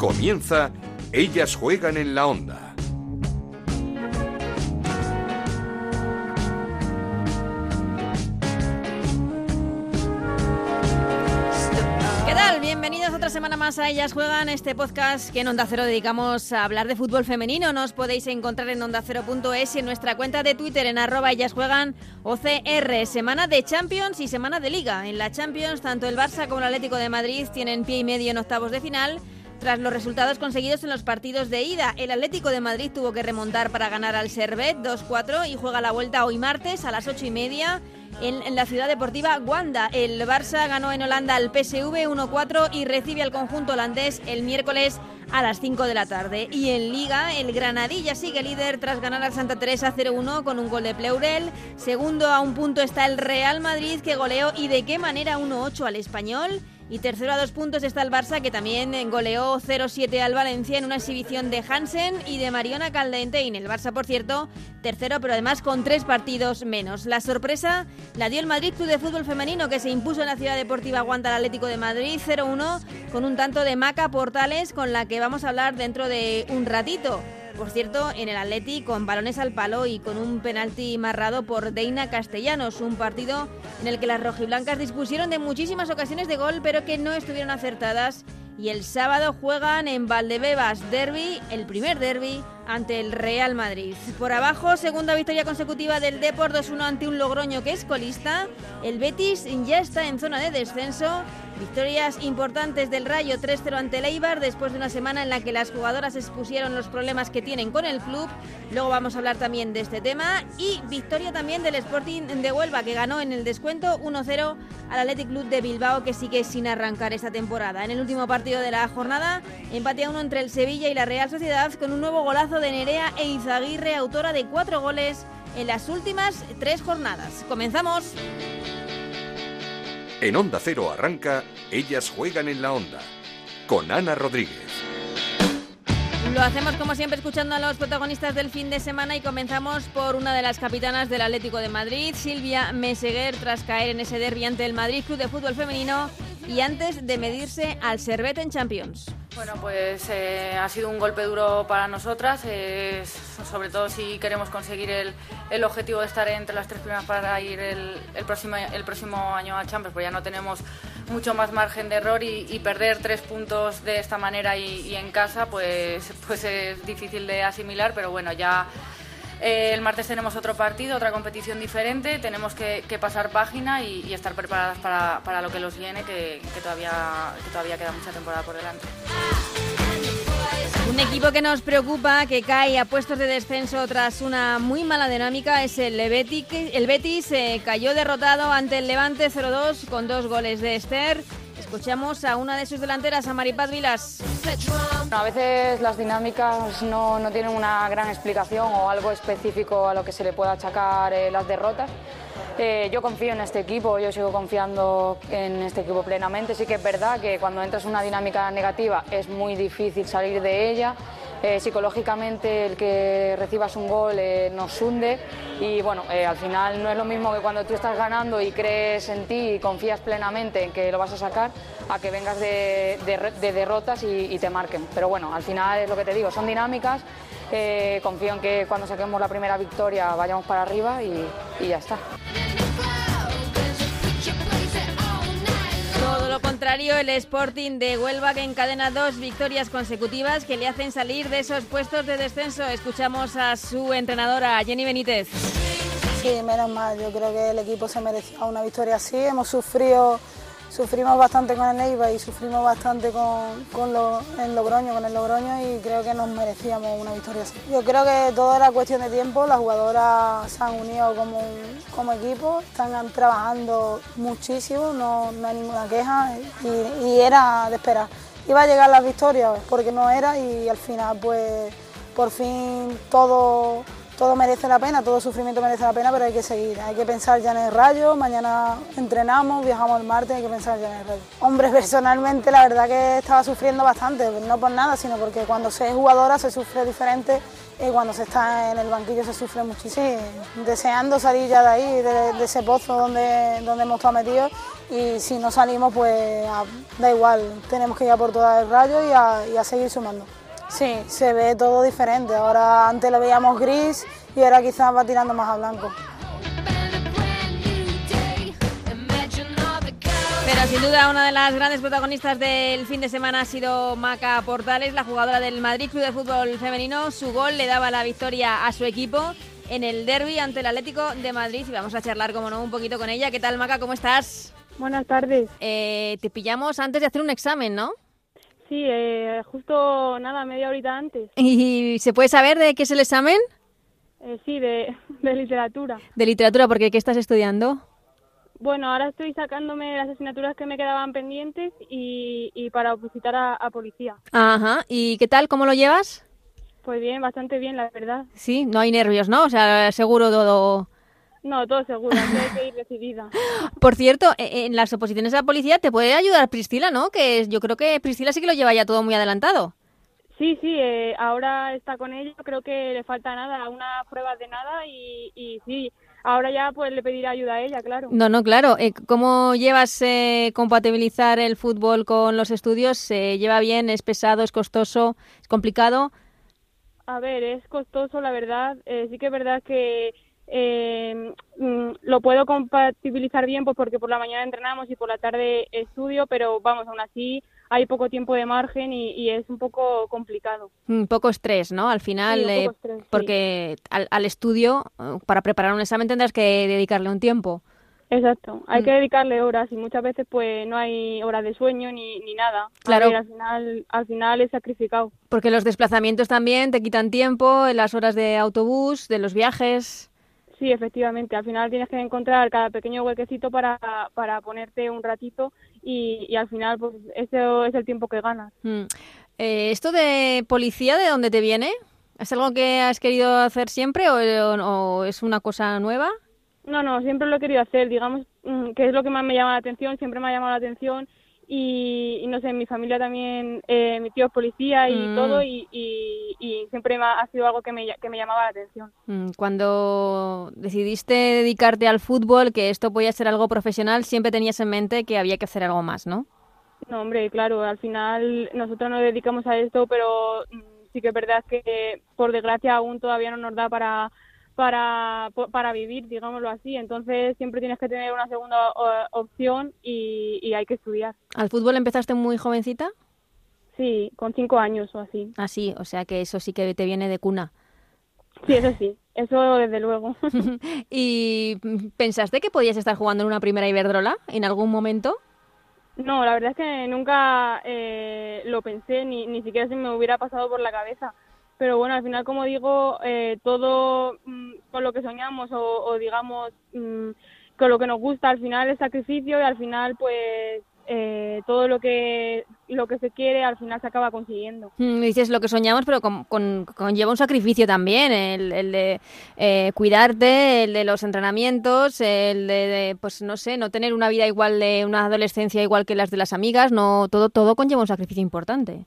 Comienza Ellas juegan en la onda. ¿Qué tal? Bienvenidos otra semana más a Ellas Juegan, este podcast que en Onda Cero dedicamos a hablar de fútbol femenino. Nos podéis encontrar en ondacero.es y en nuestra cuenta de Twitter en arroba Ellas Juegan OCR. Semana de Champions y semana de Liga. En la Champions, tanto el Barça como el Atlético de Madrid tienen pie y medio en octavos de final. Tras los resultados conseguidos en los partidos de ida, el Atlético de Madrid tuvo que remontar para ganar al Servet 2-4 y juega la vuelta hoy martes a las 8 y media en, la ciudad deportiva Wanda. El Barça ganó en Holanda al PSV 1-4 y recibe al conjunto holandés el miércoles a las 5 de la tarde. Y en Liga, el Granadilla sigue líder tras ganar al Santa Teresa 0-1 con un gol de Pleurel. Segundo a un punto está el Real Madrid que goleó y de qué manera 1-8 al español. Y tercero a dos puntos está el Barça, que también goleó 0-7 al Valencia en una exhibición de Hansen y de Mariona Caldentein. El Barça, por cierto, tercero, pero además con tres partidos menos. La sorpresa la dio el Madrid Club de Fútbol Femenino, que se impuso en la Ciudad Deportiva Aguanta al Atlético de Madrid 0-1 con un tanto de Maca Portales, con la que vamos a hablar dentro de un ratito. Por cierto, en el Atleti con balones al palo y con un penalti marrado por Deina Castellanos, un partido en el que las rojiblancas dispusieron de muchísimas ocasiones de gol, pero que no estuvieron acertadas. Y el sábado juegan en Valdebebas Derby, el primer derby, ante el Real Madrid. Por abajo, segunda victoria consecutiva del Deport 2-1 ante un Logroño que es colista. El Betis ya está en zona de descenso Victorias importantes del Rayo 3-0 ante el Eibar después de una semana en la que las jugadoras expusieron los problemas que tienen con el club. Luego vamos a hablar también de este tema y victoria también del Sporting de Huelva que ganó en el descuento 1-0 al Athletic Club de Bilbao que sigue sin arrancar esta temporada. En el último partido de la jornada empate a uno entre el Sevilla y la Real Sociedad con un nuevo golazo de Nerea e Izaguirre, autora de cuatro goles en las últimas tres jornadas. Comenzamos. En Onda Cero arranca Ellas juegan en la onda con Ana Rodríguez. Lo hacemos como siempre escuchando a los protagonistas del fin de semana y comenzamos por una de las capitanas del Atlético de Madrid, Silvia Meseguer, tras caer en ese derbi ante el Madrid Club de Fútbol Femenino y antes de medirse al Servet en Champions. Bueno, pues eh, ha sido un golpe duro para nosotras, sobre todo si queremos conseguir el, objetivo de estar entre las tres primeras para ir el, próximo, el próximo año a Champions, pues ya no tenemos mucho más margen de error y, perder tres puntos de esta manera y, en casa, pues, pues es difícil de asimilar, pero bueno, ya eh, el martes tenemos otro partido, otra competición diferente, tenemos que, pasar página y, estar preparadas para, para, lo que nos viene, que, todavía, que todavía queda mucha temporada por delante. Equipo que nos preocupa, que cae a puestos de descenso tras una muy mala dinámica, es el Betis. El Betis eh, cayó derrotado ante el Levante 0-2 con dos goles de Esther. Escuchamos a una de sus delanteras, a Maripaz Vilas. A veces las dinámicas no, no, tienen una gran explicación o algo específico a lo que se le pueda achacar eh, las derrotas. Eh, yo confío en este equipo, yo sigo confiando en este equipo plenamente. Sí que es verdad que cuando entras en una dinámica negativa es muy difícil salir de ella. Eh, psicológicamente el que recibas un gol eh, nos hunde y bueno, al final no es lo mismo que cuando tú estás ganando y crees en ti y confías plenamente en que lo vas a sacar a que vengas de, de, de derrotas y, te marquen. Pero bueno, al final es lo que te digo, son dinámicas. confío en que cuando saquemos la primera victoria vayamos para arriba y ya está. Lo contrario, el Sporting de Huelva que encadena dos victorias consecutivas que le hacen salir de esos puestos de descenso. Escuchamos a su entrenadora, Jenny Benítez. Sí, menos mal. Yo creo que el equipo se merecía una victoria así. Hemos sufrido, sufrimos bastante con el Eibar y sufrimos bastante con, con lo, el Logroño, con el Logroño y creo que nos merecíamos una victoria así. Yo creo que todo era cuestión de tiempo. Las jugadoras se han unido como, como equipo, están trabajando muchísimo, no, no hay ninguna queja y, y era de esperar. Iba a llegar la victoria porque no era y al final pues por fin todo todo merece la pena, todo sufrimiento merece la pena, pero hay que seguir, hay que pensar ya en el rayo, mañana entrenamos, viajamos el martes, hay que pensar ya en el rayo. Hombre, personalmente la verdad que estaba sufriendo bastante, no por nada, sino porque cuando se es jugadora se sufre diferente y cuando se está en el banquillo se sufre muchísimo. deseando salir ya de ahí, de, ese pozo donde, donde hemos estado metidos y si no salimos pues da igual, tenemos que ir a por todo el rayo y a seguir sumando. Sí, se ve todo diferente. Ahora antes lo veíamos gris y ahora quizás va tirando más a blanco. Pero sin duda una de las grandes protagonistas del fin de semana ha sido Maca Portales, la jugadora del Madrid Club de Fútbol Femenino. Su gol le daba la victoria a su equipo en el derby ante el Atlético de Madrid y vamos a charlar, como no, un poquito con ella. ¿Qué tal, Maca? ¿Cómo estás? Buenas tardes. Eh, te pillamos antes de hacer un examen, ¿no? Sí, eh, justo nada, media horita antes. ¿Y se puede saber de qué es el examen? Eh, sí, de, literatura. ¿De literatura? porque qué estás estudiando? Bueno, ahora estoy sacándome las asignaturas que me quedaban pendientes y, para opositar a, a, policía. Ajá, ¿y qué tal? ¿Cómo lo llevas? Pues bien, bastante bien, la verdad. Sí, no hay nervios, ¿no? O sea, seguro todo no, todo seguro, hay que ir decidida. Por cierto, e, en las oposiciones a la policía te puede ayudar Priscila, ¿no? Que yo creo que Priscila sí que lo lleva ya todo muy adelantado. Sí, sí, eh, ahora está con ello, creo que le falta nada, una prueba de nada y, y sí, ahora ya pues le pediré ayuda a ella, claro. No, no, claro. Eh, ¿Cómo llevas eh, compatibilizar el fútbol con los estudios? ¿Se lleva bien? ¿Es pesado? ¿Es costoso? ¿Es complicado? A ver, es costoso, la verdad. sí que es verdad que eh, mm, lo puedo compatibilizar bien pues porque por la mañana entrenamos y por la tarde estudio, pero vamos, aún así hay poco tiempo de margen y, es un poco complicado. Un poco estrés, ¿no? Al final, eh, porque al, estudio, eh, para preparar un examen tendrás que dedicarle un tiempo. Exacto, hay mm. que dedicarle horas y muchas veces pues no hay horas de sueño ni, ni nada. Claro. al final, al final es sacrificado. Porque los desplazamientos también te quitan tiempo, las horas de autobús, de los viajes. Sí, efectivamente. Al final tienes que encontrar cada pequeño huequecito para, para ponerte un ratito y, y al final pues eso es el tiempo que ganas. Mm. Eh, ¿Esto de policía de dónde te viene? ¿Es algo que has querido hacer siempre o, o, es una cosa nueva? No, no, siempre lo he querido hacer. Digamos mm, que es lo que más me llama la atención, siempre me ha llamado la atención y, no sé, mi familia también, eh, mi tío es policía y mm. todo, y, y, siempre ha sido algo que me, que me llamaba la atención. Mm, cuando decidiste dedicarte al fútbol, que esto podía ser algo profesional, siempre tenías en mente que había que hacer algo más, ¿no? No, hombre, claro, al final nosotros nos dedicamos a esto, pero mm, sí que es verdad que por desgracia aún todavía no nos da para para, para vivir, digámoslo así. Entonces siempre tienes que tener una segunda opción y, hay que estudiar. ¿Al fútbol empezaste muy jovencita? Sí, con cinco años o así. Ah, sí, o sea que eso sí que te viene de cuna. Sí, eso sí, eso desde luego. ¿Y pensaste que podías estar jugando en una primera Iberdrola en algún momento? No, la verdad es que nunca eh, lo pensé, ni, ni siquiera se me hubiera pasado por la cabeza pero bueno, al final, como digo, eh, todo mm, con lo que soñamos o, digamos mm, con lo que nos gusta, al final es sacrificio y al final, pues eh, todo lo que lo que se quiere al final se acaba consiguiendo. Mm, dices lo que soñamos, pero con, conlleva un sacrificio también, el, de eh, cuidarte, el de los entrenamientos, el de, pues no sé, no tener una vida igual de una adolescencia igual que las de las amigas, no todo todo conlleva un sacrificio importante.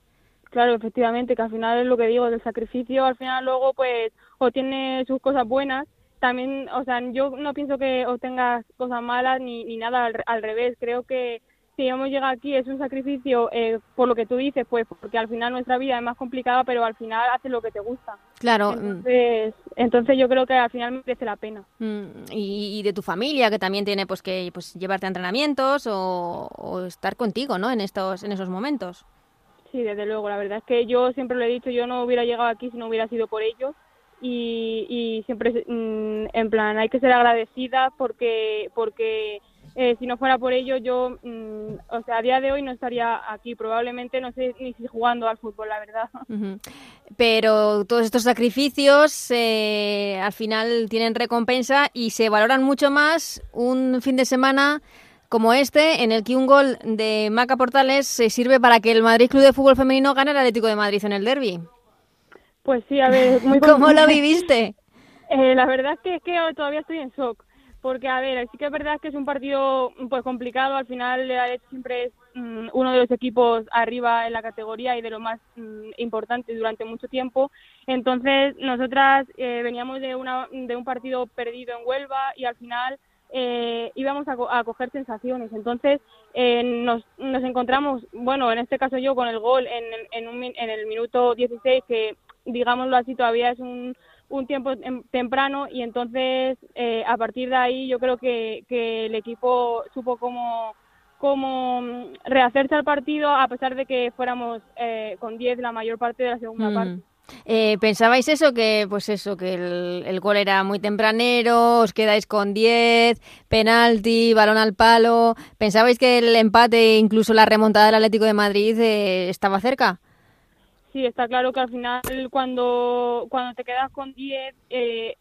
Claro, efectivamente, que al final es lo que digo, del sacrificio, al final luego pues o tiene sus cosas buenas, también, o sea, yo no pienso que obtengas cosas malas ni, ni nada, al, revés, creo que si hemos llegado aquí es un sacrificio eh, por lo que tú dices, pues porque al final nuestra vida es más complicada, pero al final haces lo que te gusta. Claro. Entonces, entonces yo creo que al final merece la pena. Mm, y, de tu familia, que también tiene pues que pues llevarte a entrenamientos o, o estar contigo, ¿no? En estos en esos momentos. Sí, desde luego. La verdad es que yo siempre lo he dicho, yo no hubiera llegado aquí si no hubiera sido por ellos. Y, y siempre, mm, en plan, hay que ser agradecida porque, porque eh, si no fuera por ello, yo, mm, o sea, a día de hoy no estaría aquí. Probablemente no sé ni si jugando al fútbol, la verdad. Pero todos estos sacrificios eh, al final tienen recompensa y se valoran mucho más un fin de semana como este, en el que un gol de Maca Portales se sirve para que el Madrid Club de Fútbol Femenino gane el Atlético de Madrid en el derby. Pues sí, a ver, muy ¿Cómo lo viviste? Eh, la verdad es que, es que todavía estoy en shock porque a ver, sí que es verdad que es un partido pues complicado, al final el siempre es mm, uno de los equipos arriba en la categoría y de lo más mm, importante durante mucho tiempo, entonces nosotras eh, veníamos de, una, de un partido perdido en Huelva y al final eh, íbamos a, coger sensaciones, entonces eh, nos, nos encontramos, bueno, en este caso yo con el gol en, en, un, en el minuto 16 que digámoslo así todavía es un un tiempo temprano y entonces eh, a partir de ahí yo creo que, que el equipo supo cómo, cómo mm, rehacerse al partido a pesar de que fuéramos eh, con 10 la mayor parte de la segunda mm. parte. Eh, ¿Pensabais eso? Que pues eso, que el, el, gol era muy tempranero, os quedáis con 10, penalti, balón al palo. ¿Pensabais que el empate, incluso la remontada del Atlético de Madrid, estaba cerca? sí, está claro que al final cuando, cuando te quedas con 10, eh,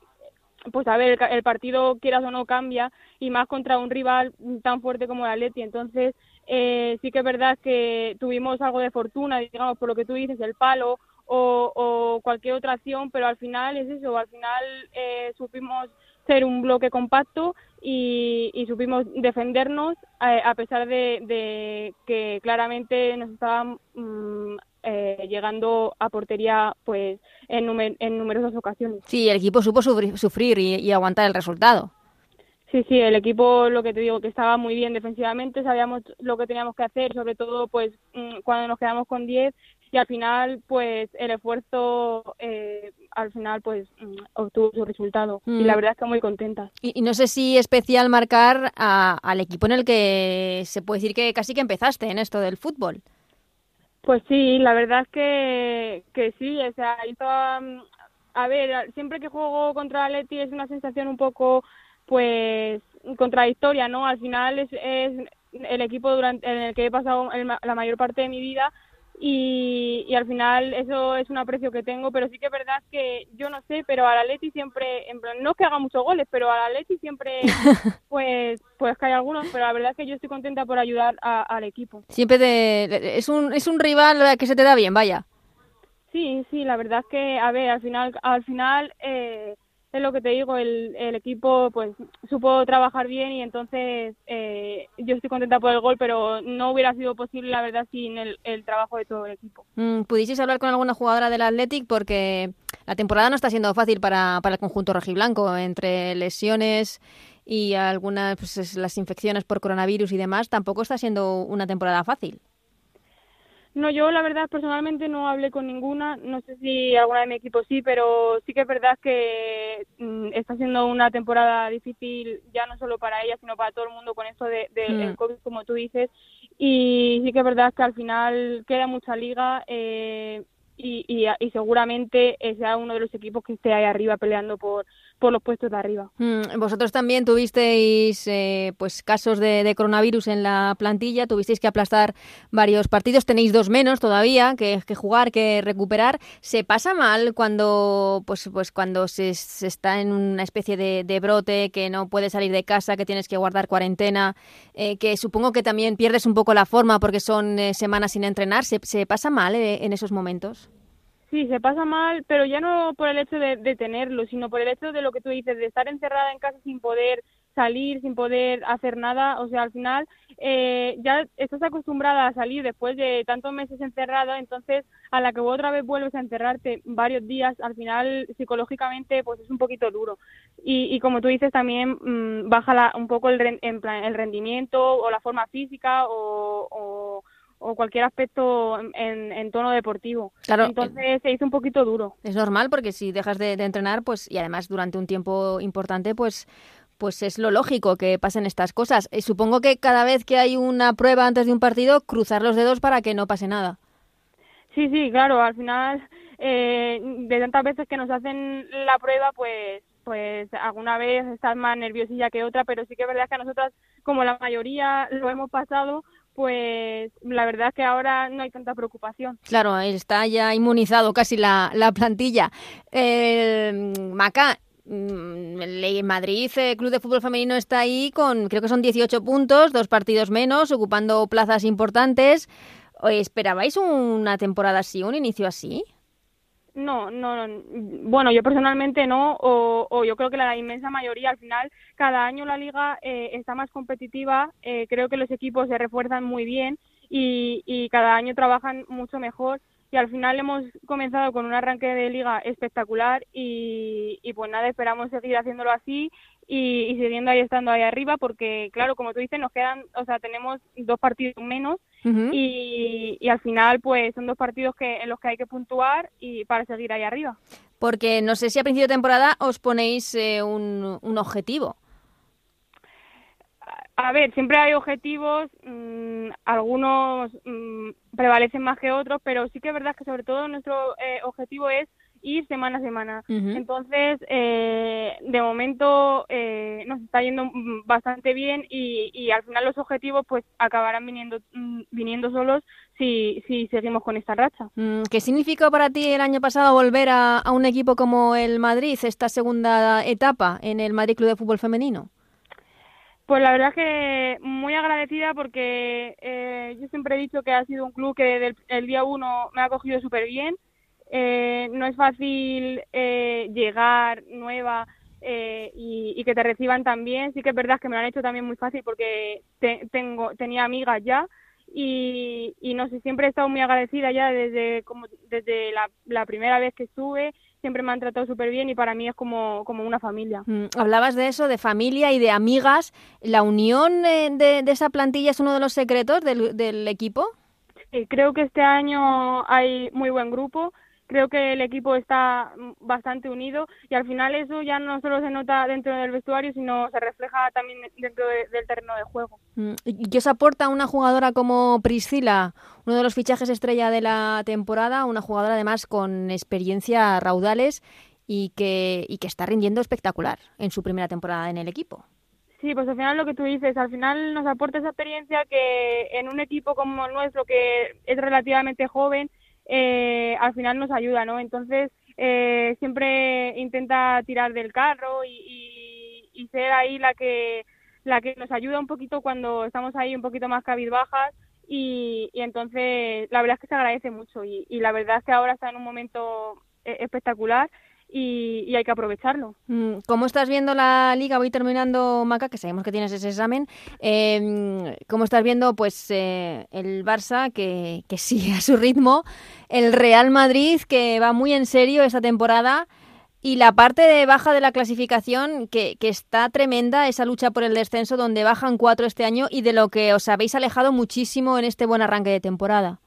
pues a ver, el, partido quieras o no cambia y más contra un rival tan fuerte como el Atleti. Entonces, eh, sí que es verdad que tuvimos algo de fortuna, digamos, por lo que tú dices, el palo o, o cualquier otra acción, pero al final es eso, al final eh, supimos ser un bloque compacto y, y supimos defendernos a, pesar de, de, que claramente nos estaban mm, eh, llegando a portería pues en, en numerosas ocasiones. Sí, el equipo supo sufrir, y, aguantar el resultado. Sí, sí, el equipo, lo que te digo, que estaba muy bien defensivamente, sabíamos lo que teníamos que hacer, sobre todo pues mm, cuando nos quedamos con 10 y al final pues el esfuerzo eh, al final pues mm, obtuvo su resultado y la mm. verdad es que muy contenta. Y, no sé si especial marcar al equipo en el que se puede decir que casi que empezaste en esto del fútbol. Pues sí, la verdad es que, que sí, o sea, hizo, mm, a ver, siempre que juego contra Leti es una sensación un poco, pues, contradictoria, ¿no? Al final es, es el equipo durante en el que he pasado la mayor parte de mi vida y, y, al final eso es un aprecio que tengo, pero sí que es verdad que yo no sé, pero a la Leti siempre, en plan, no que haga muchos goles, pero a la Leti siempre, pues, pues que hay algunos, pero la verdad es que yo estoy contenta por ayudar al equipo. Siempre te, es un, es un rival que se te da bien, vaya. Sí, sí, la verdad es que, a ver, al final, al final, eh, es lo que te digo, el, el equipo pues supo trabajar bien y entonces eh, yo estoy contenta por el gol, pero no hubiera sido posible la verdad sin el, el trabajo de todo el equipo. Mm, ¿Pudisteis hablar con alguna jugadora del Athletic? Porque la temporada no está siendo fácil para, para el conjunto rojiblanco, entre lesiones y algunas pues, las infecciones por coronavirus y demás, tampoco está siendo una temporada fácil. No, yo la verdad personalmente no hablé con ninguna, no sé si alguna de mi equipo sí, pero sí que es verdad que mm, está siendo una temporada difícil ya no solo para ella, sino para todo el mundo con esto de, de mm. COVID, como tú dices, y sí que es verdad que al final queda mucha liga, eh, y, y, seguramente sea uno de los equipos que esté ahí arriba peleando por, por los puestos de arriba. Mm, vosotros también tuvisteis eh, pues casos de, coronavirus en la plantilla, tuvisteis que aplastar varios partidos, tenéis dos menos todavía que, jugar, que recuperar. ¿Se pasa mal cuando pues pues cuando se, está en una especie de, brote, que no puedes salir de casa, que tienes que guardar cuarentena, eh, que supongo que también pierdes un poco la forma porque son eh, semanas sin entrenar? ¿Se, se pasa mal en esos momentos? Sí, se pasa mal, pero ya no por el hecho de, tenerlo, sino por el hecho de lo que tú dices, de estar encerrada en casa sin poder salir, sin poder hacer nada. O sea, al final eh, ya estás acostumbrada a salir después de tantos meses encerrada, entonces a la que otra vez vuelves a encerrarte varios días, al final psicológicamente pues es un poquito duro. Y, y como tú dices, también mm, baja un poco el, el rendimiento o la forma física o o cualquier aspecto en, en tono deportivo. Claro, Entonces se hizo un poquito duro. Es normal porque si dejas de, entrenar, pues y además durante un tiempo importante, pues pues es lo lógico que pasen estas cosas. Y supongo que cada vez que hay una prueba antes de un partido, cruzar los dedos para que no pase nada. Sí, sí, claro. Al final, eh, de tantas veces que nos hacen la prueba, pues pues alguna vez estás más nerviosilla que otra, pero sí que es verdad que a nosotras, como la mayoría lo hemos pasado, pues la verdad es que ahora no hay tanta preocupación. Claro, está ya inmunizado casi la, la plantilla. Eh, Maca, mm, Madrid, el Club de Fútbol Femenino está ahí con, creo que son 18 puntos, dos partidos menos, ocupando plazas importantes. ¿Esperabais una temporada así, un inicio así? No, no, no, bueno, yo personalmente no, o, o, yo creo que la inmensa mayoría, al final, cada año la liga eh, está más competitiva, eh, creo que los equipos se refuerzan muy bien y, y cada año trabajan mucho mejor y al final hemos comenzado con un arranque de liga espectacular y, y pues nada, esperamos seguir haciéndolo así y, y, siguiendo ahí estando ahí arriba porque claro, como tú dices, nos quedan, o sea, tenemos dos partidos menos y, y, al final pues son dos partidos que en los que hay que puntuar y para seguir ahí arriba. Porque no sé si a principio de temporada os ponéis eh, un, un objetivo. A ver, siempre hay objetivos, mmm, algunos mmm, prevalecen más que otros, pero sí que es verdad que sobre todo nuestro eh, objetivo es ir semana a semana. Uh -huh. Entonces, eh, de momento eh, nos está yendo bastante bien y, y, al final los objetivos pues acabarán viniendo mm, viniendo solos si, si seguimos con esta racha. Mm, ¿Qué significó para ti el año pasado volver a, a un equipo como el Madrid, esta segunda etapa en el Madrid Club de Fútbol Femenino? Pues la verdad que muy agradecida porque eh, yo siempre he dicho que ha sido un club que desde el, día uno me ha acogido súper bien. Eh, no es fácil eh, llegar nueva eh, y, y, que te reciban tan bien. Sí que es verdad que me lo han hecho también muy fácil porque te, tengo tenía amigas ya y, y no sé, siempre he estado muy agradecida ya desde como desde la, la primera vez que estuve siempre me han tratado súper bien y para mí es como, como una familia. Mm, hablabas de eso, de familia y de amigas. ¿La unión eh, de, de, esa plantilla es uno de los secretos del, del equipo? Sí, creo que este año hay muy buen grupo creo que el equipo está bastante unido y al final eso ya no solo se nota dentro del vestuario, sino se refleja también dentro de, del terreno de juego. Mm, ¿Y qué os aporta una jugadora como Priscila, uno de los fichajes estrella de la temporada, una jugadora además con experiencia raudales y que, y que está rindiendo espectacular en su primera temporada en el equipo? Sí, pues al final lo que tú dices, al final nos aporta esa experiencia que en un equipo como el nuestro, que es relativamente joven, eh, al final nos ayuda, ¿no? Entonces, eh, siempre intenta tirar del carro y, y, y, ser ahí la que, la que nos ayuda un poquito cuando estamos ahí un poquito más cabizbajas y, y entonces la verdad es que se agradece mucho y, y la verdad es que ahora está en un momento eh, espectacular y, y, hay que aprovecharlo. Mm, ¿Cómo estás viendo la liga? Voy terminando, Maca, que sabemos que tienes ese examen. Eh, ¿Cómo estás viendo pues eh, el Barça, que, que sigue a su ritmo? El Real Madrid, que va muy en serio esta temporada. Y la parte de baja de la clasificación, que, que está tremenda, esa lucha por el descenso, donde bajan cuatro este año y de lo que os habéis alejado muchísimo en este buen arranque de temporada.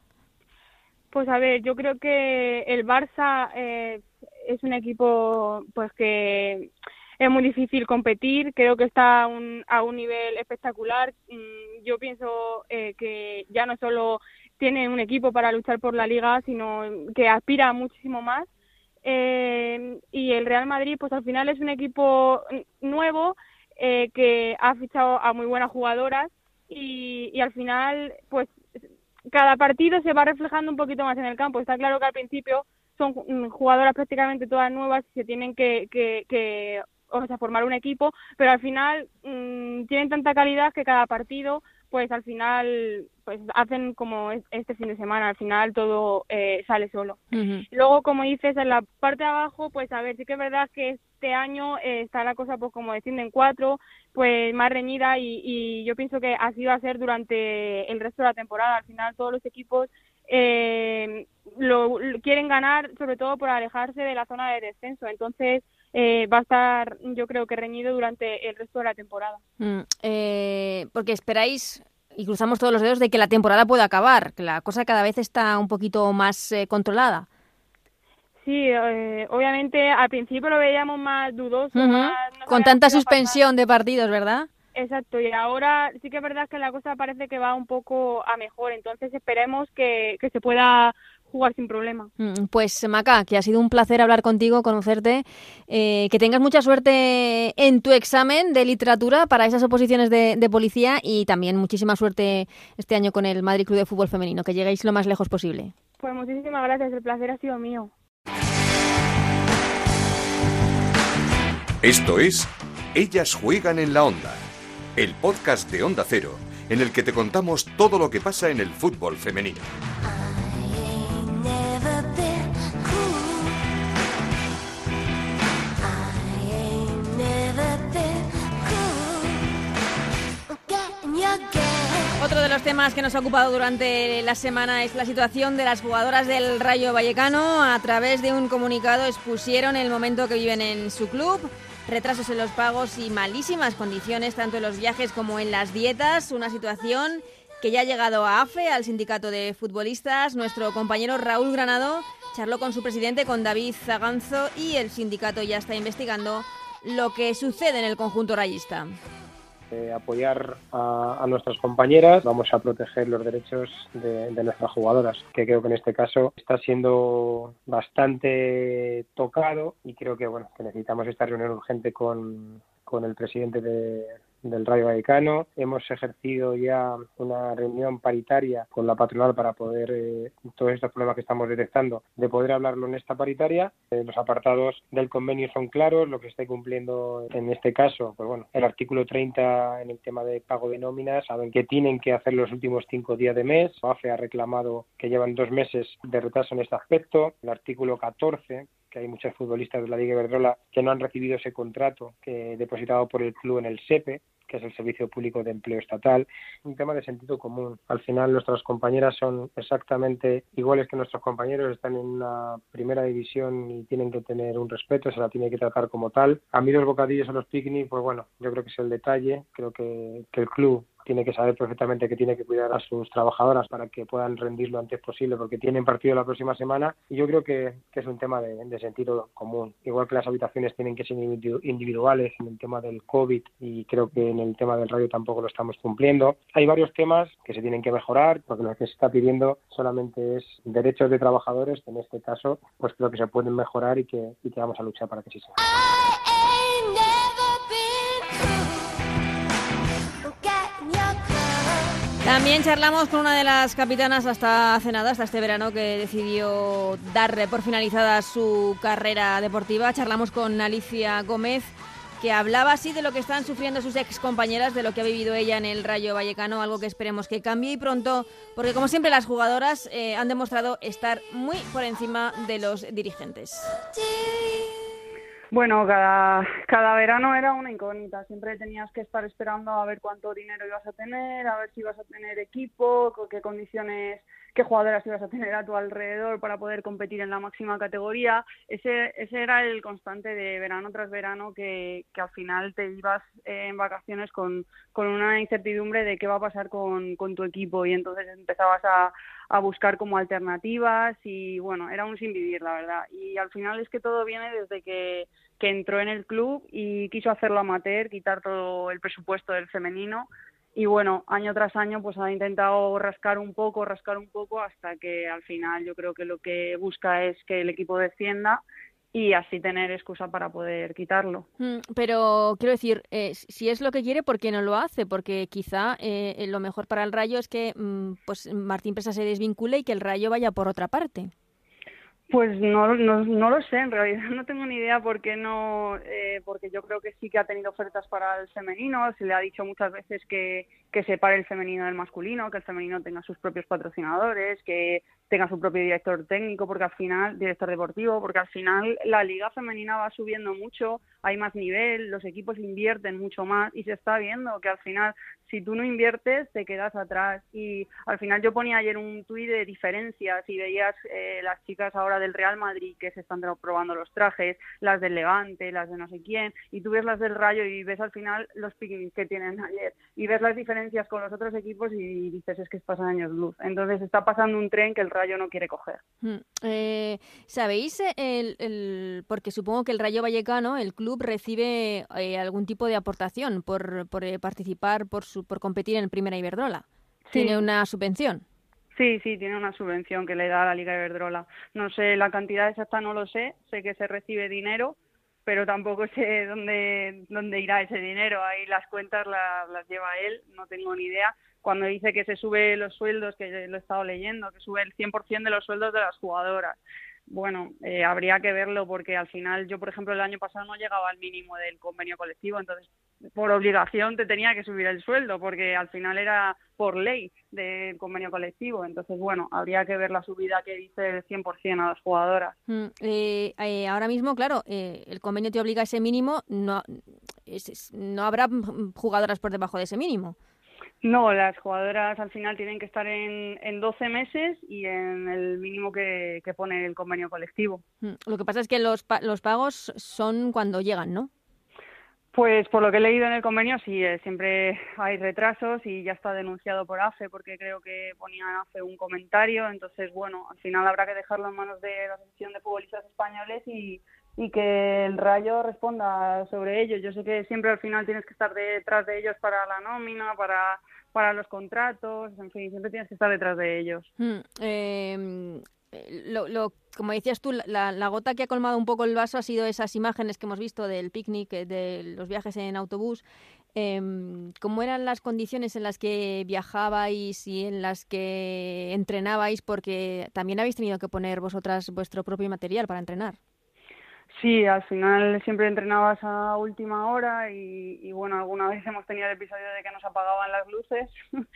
Pues a ver, yo creo que el Barça eh, es un equipo pues que es muy difícil competir, creo que está a un, a un nivel espectacular. Mm, yo pienso eh, que ya no solo tiene un equipo para luchar por la liga, sino que aspira muchísimo más. Eh, y el Real Madrid, pues al final es un equipo nuevo eh, que ha fichado a muy buenas jugadoras y, y al final, pues cada partido se va reflejando un poquito más en el campo. Está claro que al principio son jugadoras prácticamente todas nuevas y se tienen que, que, que o sea, formar un equipo, pero al final mmm, tienen tanta calidad que cada partido, pues al final, pues hacen como este fin de semana, al final todo eh, sale solo. Uh -huh. Luego, como dices, en la parte de abajo, pues a ver, sí que es verdad que este año eh, está la cosa, pues como descienden cuatro, pues más reñida y, y yo pienso que así va a ser durante el resto de la temporada. Al final todos los equipos eh, lo, lo, quieren ganar sobre todo por alejarse de la zona de descenso entonces eh, va a estar yo creo que reñido durante el resto de la temporada mm, eh, porque esperáis y cruzamos todos los dedos de que la temporada pueda acabar que la cosa cada vez está un poquito más eh, controlada Sí, obviamente al principio lo veíamos más dudoso. Uh -huh. más, no Con tanta suspensión de partidos, ¿verdad? Exacto, y ahora sí que es verdad que la cosa parece que va un poco a mejor, entonces esperemos que, que se pueda jugar sin problema. Pues Maca, que ha sido un placer hablar contigo, conocerte, eh, que tengas mucha suerte en tu examen de literatura para esas oposiciones de, de, policía y también muchísima suerte este año con el Madrid Club de Fútbol Femenino, que lleguéis lo más lejos posible. Pues muchísimas gracias, el placer ha sido mío. Esto es Ellas juegan en la onda, el podcast de Onda Cero, en el que te contamos todo lo que pasa en el fútbol femenino. Otro de los temas que nos ha ocupado durante la semana es la situación de las jugadoras del Rayo Vallecano. A través de un comunicado expusieron el momento que viven en su club retrasos en los pagos y malísimas condiciones tanto en los viajes como en las dietas. Una situación que ya ha llegado a AFE, al sindicato de futbolistas. Nuestro compañero Raúl Granado charló con su presidente, con David Zaganzo, y el sindicato ya está investigando lo que sucede en el conjunto rayista. Eh, apoyar a, nuestras compañeras, vamos a proteger los derechos de, de, nuestras jugadoras, que creo que en este caso está siendo bastante tocado y creo que bueno que necesitamos esta reunión urgente con, con el presidente de, del Rayo Vallecano. Hemos ejercido ya una reunión paritaria con la patronal para poder, eh, todos estos problemas que estamos detectando, de poder hablarlo en esta paritaria. Eh, los apartados del convenio son claros, lo que está cumpliendo en este caso, pues bueno, el artículo 30 en el tema de pago de nóminas, saben que tienen que hacer los últimos cinco días de mes. AFE ha reclamado que llevan dos meses de retraso en este aspecto. El artículo 14 hay muchos futbolistas de la Liga Iberdrola que no han recibido ese contrato que depositado por el club en el SEPE que es el Servicio Público de Empleo Estatal, un tema de sentido común. Al final nuestras compañeras son exactamente iguales que nuestros compañeros, están en una primera división y tienen que tener un respeto, se la tiene que tratar como tal. A mí los bocadillos a los picnic, pues bueno, yo creo que es el detalle, creo que el club tiene que saber perfectamente que tiene que cuidar a sus trabajadoras para que puedan rendir lo antes posible porque tienen partido la próxima semana y yo creo que, es un tema de, sentido común. Igual que las habitaciones tienen que ser individuales en el tema del COVID y creo que en el tema del radio tampoco lo estamos cumpliendo. Hay varios temas que se tienen que mejorar porque lo que se está pidiendo solamente es derechos de trabajadores que en este caso pues creo que se pueden mejorar y que, y que vamos a luchar para que sí sea. También charlamos con una de las capitanas hasta hace nada, hasta este verano, que decidió dar por finalizada su carrera deportiva. Charlamos con Alicia Gómez, que hablaba así de lo que están sufriendo sus ex compañeras, de lo que ha vivido ella en el Rayo Vallecano, algo que esperemos que cambie y pronto, porque como siempre las jugadoras eh, han demostrado estar muy por encima de los dirigentes. Bueno, cada, cada verano era una incógnita. Siempre tenías que estar esperando a ver cuánto dinero ibas a tener, a ver si ibas a tener equipo, qué condiciones, qué jugadoras ibas a tener a tu alrededor para poder competir en la máxima categoría. Ese, ese era el constante de verano tras verano que, que al final te ibas en vacaciones con, con una incertidumbre de qué va a pasar con, con tu equipo y entonces empezabas a, a buscar como alternativas y bueno, era un sin vivir, la verdad. Y al final es que todo viene desde que, que entró en el club y quiso hacerlo amateur, quitar todo el presupuesto del femenino y bueno, año tras año pues ha intentado rascar un poco, rascar un poco hasta que al final yo creo que lo que busca es que el equipo descienda y así tener excusa para poder quitarlo. Mm, pero quiero decir, eh, si es lo que quiere, ¿por qué no lo hace? Porque quizá eh, lo mejor para el Rayo es que mm, pues Martín Presa se desvincule y que el Rayo vaya por otra parte. Pues no, no, no, lo sé, en realidad no tengo ni idea por qué no, eh, porque yo creo que sí que ha tenido ofertas para el femenino, se le ha dicho muchas veces que, que separe el femenino del masculino, que el femenino tenga sus propios patrocinadores, que tenga su propio director técnico, porque al final, director deportivo, porque al final la liga femenina va subiendo mucho, hay más nivel, los equipos invierten mucho más y se está viendo que al final si tú no inviertes te quedas atrás y al final yo ponía ayer un tuit de diferencias y veías eh, las chicas ahora del Real Madrid que se están probando los trajes, las del Levante, las de no sé quién y tú ves las del Rayo y ves al final los picnics que tienen ayer y ves las diferencias con los otros equipos y dices es que pasan años luz. Entonces está pasando un tren que el Rayo no quiere coger. Hmm. Eh, ¿Sabéis el, el, porque supongo que el Rayo Vallecano, el club recibe eh, algún tipo de aportación por, por participar por su por competir en Primera Iberdrola. ¿Tiene una subvención? Sí, sí, tiene una subvención que le da a la Liga Iberdrola. No sé la cantidad exacta, no lo sé. Sé que se recibe dinero, pero tampoco sé dónde, dónde irá ese dinero. Ahí las cuentas las, las lleva él, no tengo ni idea. Cuando dice que se sube los sueldos, que lo he estado leyendo, que sube el 100% de los sueldos de las jugadoras bueno, eh, habría que verlo porque al final yo, por ejemplo, el año pasado no llegaba al mínimo del convenio colectivo, entonces por obligación te tenía que subir el sueldo porque al final era por ley del convenio colectivo. Entonces, bueno, habría que ver la subida que dice el 100% a las jugadoras. Mm, eh, eh, ahora mismo, claro, el convenio te obliga a ese mínimo, no habrá jugadoras por debajo de ese mínimo. No, las jugadoras al final tienen que estar en, en 12 meses y en el mínimo que, que pone el convenio colectivo. Mm, Lo que pasa es que los, los pagos son cuando llegan, ¿no? Pues por lo que he leído en el convenio, sí, eh, siempre hay retrasos y ya está denunciado por AFE porque creo que ponía AFE un comentario. Entonces, bueno, al final habrá que dejarlo en manos de la Asociación de Futbolistas Españoles y, y que el Rayo responda sobre ello. Yo sé que siempre al final tienes que estar detrás de ellos para la nómina, para, para los contratos, en fin, siempre tienes que estar detrás de ellos. Mm, eh, lo, lo, como decías tú, la, la, gota que ha colmado un poco el vaso ha sido esas imágenes que hemos visto del picnic, eh, de los viajes en autobús. Eh, ¿Cómo eran las condiciones en las que viajabais y en las que entrenabais? Porque también habéis tenido que poner vosotras vuestro propio material para entrenar. Sí, al final siempre entrenabas a última hora y, y, bueno, alguna vez hemos tenido el episodio de que nos apagaban las luces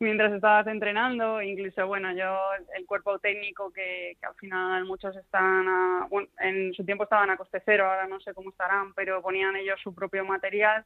mientras estabas entrenando, incluso bueno, yo el cuerpo técnico que, que al final muchos están, a, bueno, en su tiempo estaban a coste cero, ahora no sé cómo estarán, pero ponían ellos su propio material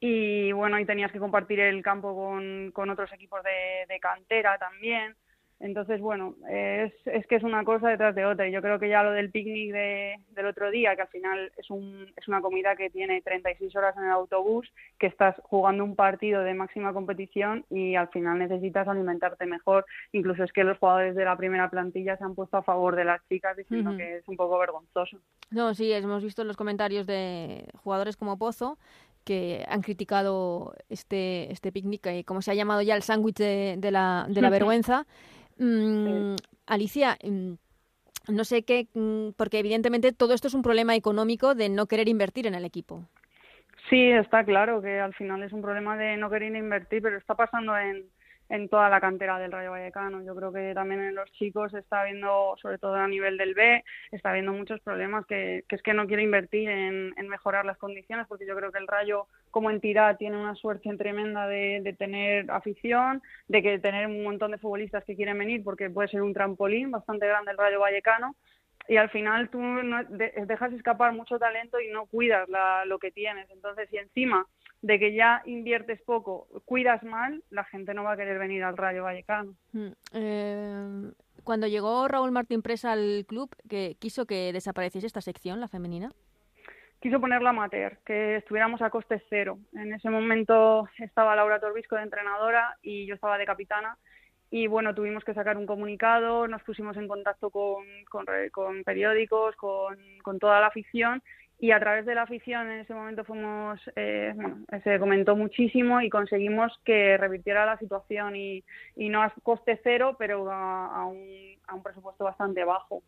y bueno, y tenías que compartir el campo con, con otros equipos de, de cantera también. Entonces, bueno, es, es que es una cosa detrás de otra. Y yo creo que ya lo del picnic de, del otro día, que al final es, un, es una comida que tiene 36 horas en el autobús, que estás jugando un partido de máxima competición y al final necesitas alimentarte mejor. Incluso es que los jugadores de la primera plantilla se han puesto a favor de las chicas diciendo uh -huh. que es un poco vergonzoso. No, sí, hemos visto los comentarios de jugadores como Pozo que han criticado este, este picnic, y como se ha llamado ya el sándwich de, de, la, de la vergüenza. Mm, Alicia, no sé qué, porque evidentemente todo esto es un problema económico de no querer invertir en el equipo. Sí, está claro que al final es un problema de no querer invertir, pero está pasando en, en toda la cantera del Rayo Vallecano. Yo creo que también en los chicos está habiendo, sobre todo a nivel del B, está habiendo muchos problemas que, que es que no quiere invertir en, en, mejorar las condiciones, porque yo creo que el Rayo como entidad tiene una suerte tremenda de, de, tener afición, de que tener un montón de futbolistas que quieren venir, porque puede ser un trampolín bastante grande el Rayo Vallecano. Y al final tú dejas escapar mucho talento y no cuidas la, lo que tienes. Entonces, si encima de que ya inviertes poco, cuidas mal, la gente no va a querer venir al Rayo Vallecano. Mm, eh, cuando llegó Raúl Martín Presa al club, que quiso que desapareciese esta sección, la femenina. Quiso ponerla amateur, que estuviéramos a coste cero. En ese momento estaba Laura Torbisco de entrenadora y yo estaba de capitana. Y bueno, tuvimos que sacar un comunicado, nos pusimos en contacto con, con, con periódicos, con, con toda la afición y a través de la afición en ese momento fuimos eh, bueno, se comentó muchísimo y conseguimos que revirtiera la situación y, y no a coste cero pero a, un, a un, presupuesto bastante bajo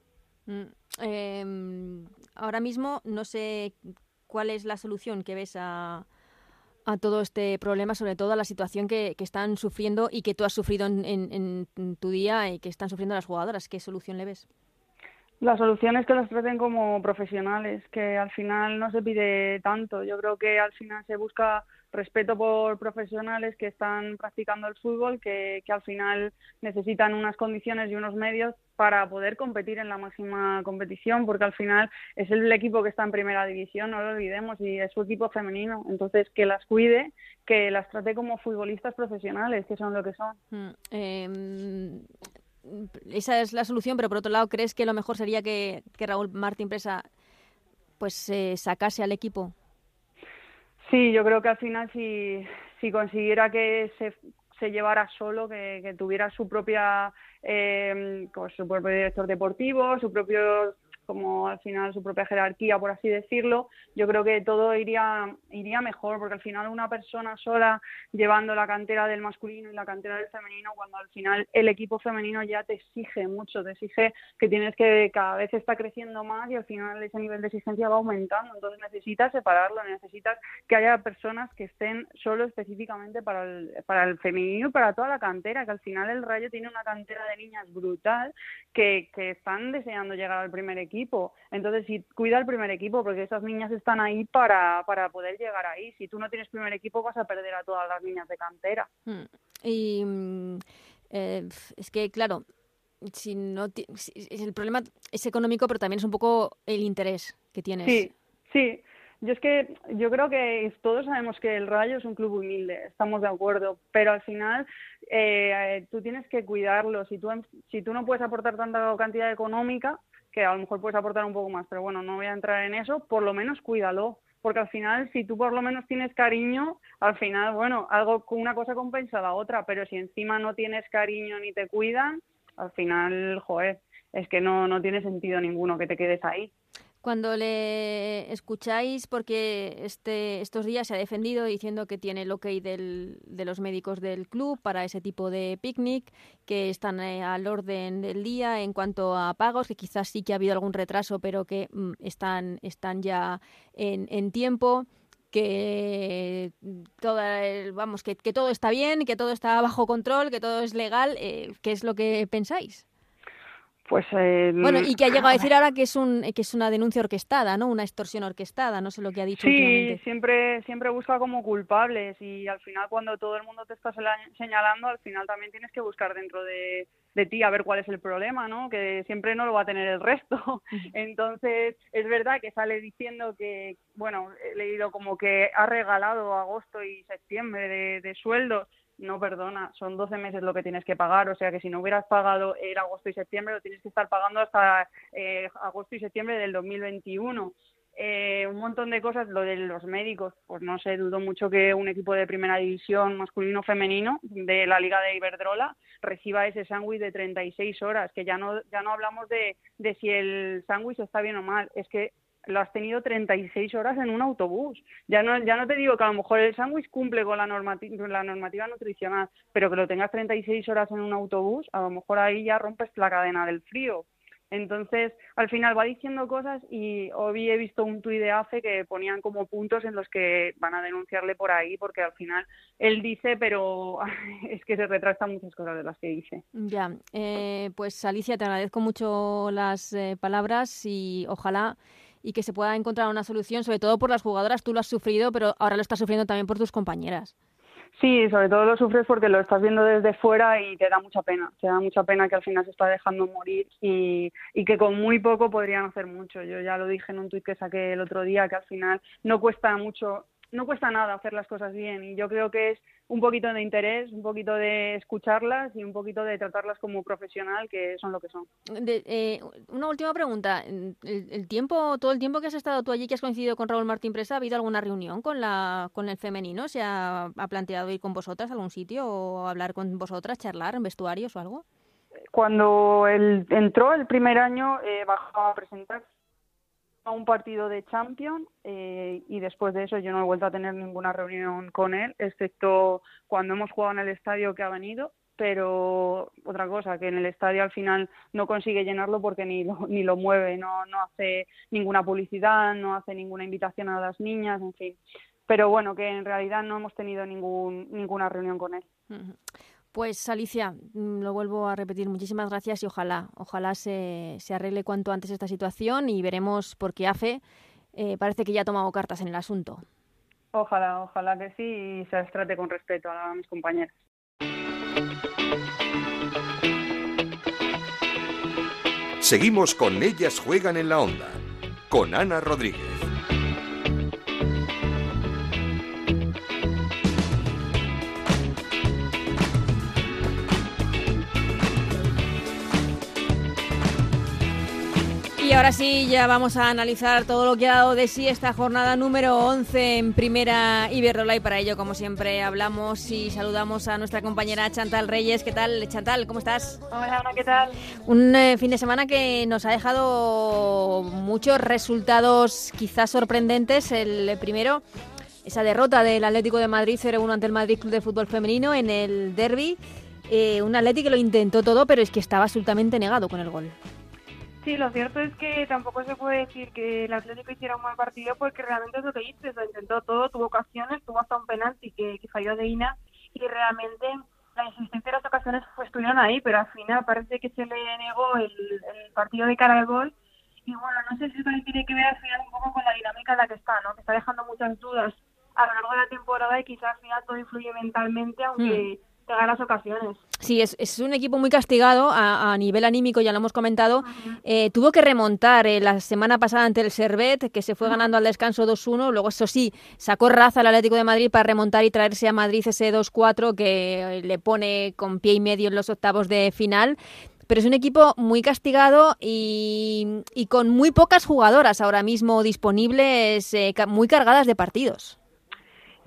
mm, eh, ahora mismo no sé cuál es la solución que ves a, a todo este problema, sobre todo a la situación que, que están sufriendo y que tú has sufrido en, en tu día y que están sufriendo las jugadoras. ¿Qué solución le ves? La solución es que los traten como profesionales, que al final no se pide tanto. Yo creo que al final se busca respeto por profesionales que están practicando el fútbol, que, que al final necesitan unas condiciones y unos medios para poder competir en la máxima competición, porque al final es el equipo que está en primera división, no lo olvidemos, y es su equipo femenino. Entonces, que las cuide, que las trate como futbolistas profesionales, que son lo que son. Mm, eh, esa es la solución, pero por otro lado, ¿crees que lo mejor sería que, Raúl Martín Presa pues eh, sacase al equipo? Sí, yo creo que al final si, si consiguiera que se, se llevara solo, que, tuviera su propia, eh, su propio director deportivo, su propio como al final su propia jerarquía, por así decirlo, yo creo que todo iría, iría mejor, porque al final una persona sola llevando la cantera del masculino y la cantera del femenino, cuando al final el equipo femenino ya te exige mucho, te exige que tienes que cada vez está creciendo más y al final ese nivel de exigencia va aumentando, entonces necesitas separarlo, necesitas que haya personas que estén solo específicamente para el, para el femenino y para toda la cantera, que al final el Rayo tiene una cantera de niñas brutal que, que están deseando llegar al primer equipo equipo. Entonces, si cuida el primer equipo, porque esas niñas están ahí para, para poder llegar ahí. Si tú no tienes primer equipo, vas a perder a todas las niñas de cantera. Mm. Y eh, es que, claro, si no si, el problema es económico, pero también es un poco el interés que tienes. Sí, sí. yo es que yo creo que todos sabemos que el Rayo es un club humilde, estamos de acuerdo, pero al final eh, tú tienes que cuidarlo. Si tú, si tú no puedes aportar tanta cantidad económica, que a lo mejor puedes aportar un poco más, pero bueno, no voy a entrar en eso, por lo menos cuídalo. Porque al final, si tú por lo menos tienes cariño, al final, bueno, algo una cosa compensa la otra, pero si encima no tienes cariño ni te cuidan, al final, joder, es que no, no tiene sentido ninguno que te quedes ahí cuando le escucháis, porque este, estos días se ha defendido diciendo que tiene el ok del, de los médicos del club para ese tipo de picnic, que están eh, al orden del día en cuanto a pagos, que quizás sí que ha habido algún retraso, pero que mm, están, están ya en, en tiempo que toda vamos que, que, todo está bien, que todo está bajo control, que todo es legal, eh, ¿qué es lo que pensáis? Pues eh, bueno y que ha llegado a decir ahora que es un que es una denuncia orquestada, ¿no? Una extorsión orquestada, no sé lo que ha dicho. Sí, siempre siempre busca como culpables y al final cuando todo el mundo te está señalando, al final también tienes que buscar dentro de, de ti a ver cuál es el problema, ¿no? Que siempre no lo va a tener el resto. Entonces es verdad que sale diciendo que, bueno, he leído como que ha regalado agosto y septiembre de, de sueldos no perdona, son 12 meses lo que tienes que pagar, o sea que si no hubieras pagado el agosto y septiembre, lo tienes que estar pagando hasta eh, agosto y septiembre del 2021. Eh, un montón de cosas, lo de los médicos, pues no sé, dudo mucho que un equipo de primera división masculino femenino de la Liga de Iberdrola reciba ese sándwich de 36 horas, que ya no, ya no hablamos de, de si el sándwich está bien o mal, es que lo has tenido 36 horas en un autobús. Ya no, ya no te digo que a lo mejor el sándwich cumple con la, normativa, la normativa nutricional, pero que lo tengas 36 horas en un autobús, a lo mejor ahí ya rompes la cadena del frío. Entonces, al final va diciendo cosas y hoy he visto un tuit de AFE que ponían como puntos en los que van a denunciarle por ahí porque al final él dice, pero es que se retrastan muchas cosas de las que dice. Ya, eh, pues Alicia, te agradezco mucho las eh, palabras y ojalá y que se pueda encontrar una solución, sobre todo por las jugadoras. Tú lo has sufrido, pero ahora lo estás sufriendo también por tus compañeras. Sí, sobre todo lo sufres porque lo estás viendo desde fuera y te da mucha pena. Te da mucha pena que al final se está dejando morir y, y que con muy poco podrían hacer mucho. Yo ya lo dije en un tuit que saqué el otro día, que al final no cuesta mucho no cuesta nada hacer las cosas bien y yo creo que es un poquito de interés, un poquito de escucharlas y un poquito de tratarlas como profesional, que son lo que son. Eh, una última pregunta. El, tiempo, todo el tiempo que has estado tú allí, que has coincidido con Raúl Martín Presa, ¿ha habido alguna reunión con la con el femenino? ¿Se ha, planteado ir con vosotras a algún sitio o hablar con vosotras, charlar en vestuarios o algo? Cuando él entró el primer año, eh, bajó a presentar a un partido de Champions eh, y después de eso yo no he vuelto a tener ninguna reunión con él, excepto cuando hemos jugado en el estadio que ha venido, pero otra cosa, que en el estadio al final no consigue llenarlo porque ni lo, ni lo mueve, no, no hace ninguna publicidad, no hace ninguna invitación a las niñas, en fin. Pero bueno, que en realidad no hemos tenido ningún, ninguna reunión con él. Pues Alicia, mm, lo vuelvo a repetir, muchísimas gracias y ojalá, ojalá se, se arregle cuanto antes esta situación y veremos por qué AFE eh, parece que ya ha tomado cartas en el asunto. Ojalá, ojalá que sí y se les trate con respeto a mis compañeras. Seguimos con Ellas Juegan en la Onda, con Ana Rodríguez. Ahora sí, ya vamos a analizar todo lo que ha dado de sí esta jornada número 11 en Primera Iberdrola y para ello, como siempre, hablamos y saludamos a nuestra compañera Chantal Reyes. ¿Qué tal, Chantal? ¿Cómo estás? Hola, Ana, ¿qué tal? Un eh, fin de semana que nos ha dejado muchos resultados quizás sorprendentes. El primero, esa derrota del Atlético de Madrid 0-1 ante el Madrid Club de Fútbol Femenino en el derby. Eh, un Atlético que lo intentó todo, pero es que estaba absolutamente negado con el gol. Sí, lo cierto es que tampoco se puede decir que el Atlético hiciera un mal partido porque realmente es lo que dices, lo intentó todo, tuvo ocasiones, tuvo hasta un penalti que, falló de Ina y realmente la insistencia de las ocasiones pues, estuvieron ahí, pero al final parece que se le negó el, partido de cara al gol y bueno, no sé si eso también tiene que ver al final un poco con la dinámica en la que está, ¿no? Que está dejando muchas dudas a lo largo de la temporada y quizás al final todo influye mentalmente, aunque... Mm las ocasiones. Sí, es, es, un equipo muy castigado a, nivel anímico, ya lo hemos comentado. Eh, tuvo que remontar eh, la semana pasada ante el Servet, que se fue ganando al descanso 2-1. Luego, eso sí, sacó raza al Atlético de Madrid para remontar y traerse a Madrid ese 2-4 que le pone con pie y medio en los octavos de final. Pero es un equipo muy castigado y, y con muy pocas jugadoras ahora mismo disponibles, eh, muy cargadas de partidos.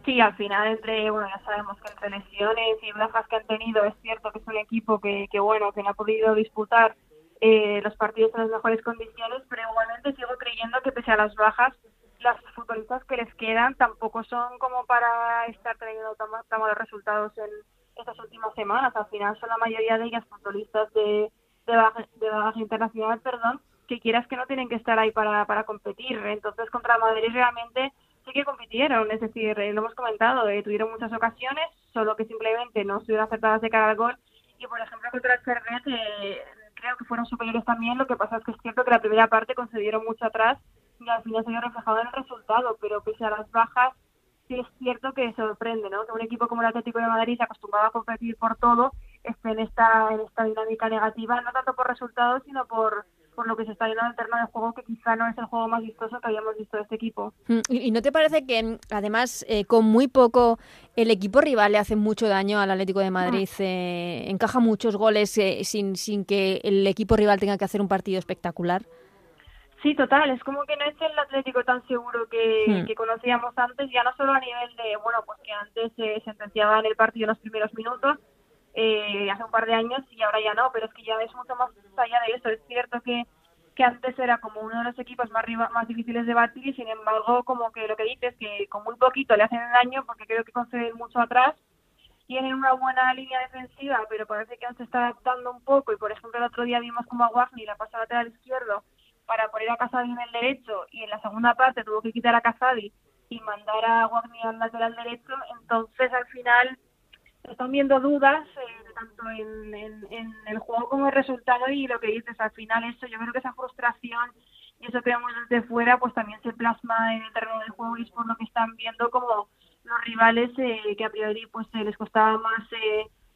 Sí, al final entre, bueno, ya sabemos que entre lesiones y bajas que han tenido, es cierto que es un equipo que, que bueno, que no ha podido disputar eh, los partidos en las mejores condiciones, pero igualmente sigo creyendo que pese a las bajas, las futbolistas que les quedan tampoco son como para estar teniendo tan, malos resultados en estas últimas semanas. Al final son la mayoría de ellas futbolistas de, de, baja, de baja internacional, perdón, que quieras que no tienen que estar ahí para, para competir. Entonces contra Madrid realmente sí que compitieron, es decir, eh, lo hemos comentado, eh, tuvieron muchas ocasiones, solo que simplemente no estuvieron acertadas de cara al gol. Y por ejemplo, contra el Fernet eh, creo que fueron superiores también. Lo que pasa es que es cierto que la primera parte concedieron mucho atrás y al final se vio reflejado en el resultado, pero pese a las bajas, sí es cierto que sorprende, ¿no? Que un equipo como el Atlético de Madrid, acostumbrado a competir por todo, esté en esta, en esta dinámica negativa, no tanto por resultados, sino por por lo que se está en el terreno de juego, que quizá no es el juego más vistoso que habíamos visto de este equipo. Mm, ¿Y no te parece que, además, eh, con muy poco, el equipo rival le hace mucho daño al Atlético de Madrid? Mm. Eh, encaja muchos goles eh, sin, sin que el equipo rival tenga que hacer un partido espectacular. Sí, total, es como que no es el Atlético tan seguro que, mm. que, conocíamos antes, ya no solo a nivel de, bueno, pues que antes se sentenciaba en el partido en los primeros minutos, eh, hace un par de años y ahora ya no, pero es que ya es mucho más allá de eso. Es cierto que, que antes era como uno de los equipos más, más difíciles de batir y sin embargo como que lo que dices que con muy poquito le hacen daño porque creo que conceden mucho atrás tienen una buena línea defensiva pero parece que aún se está adaptando un poco y por ejemplo el otro día vimos como a Wagner la pasó lateral izquierdo para poner a Casadi en el derecho y en la segunda parte tuvo que quitar a Casadi y mandar a Wagner al lateral derecho entonces al final están viendo dudas eh, tanto en, en, el juego como el resultado y lo que dices al final eso yo creo que esa frustración y eso que vemos desde fuera pues también se plasma en el terreno del juego y es por lo que están viendo como los rivales eh, que a priori pues eh, les costaba más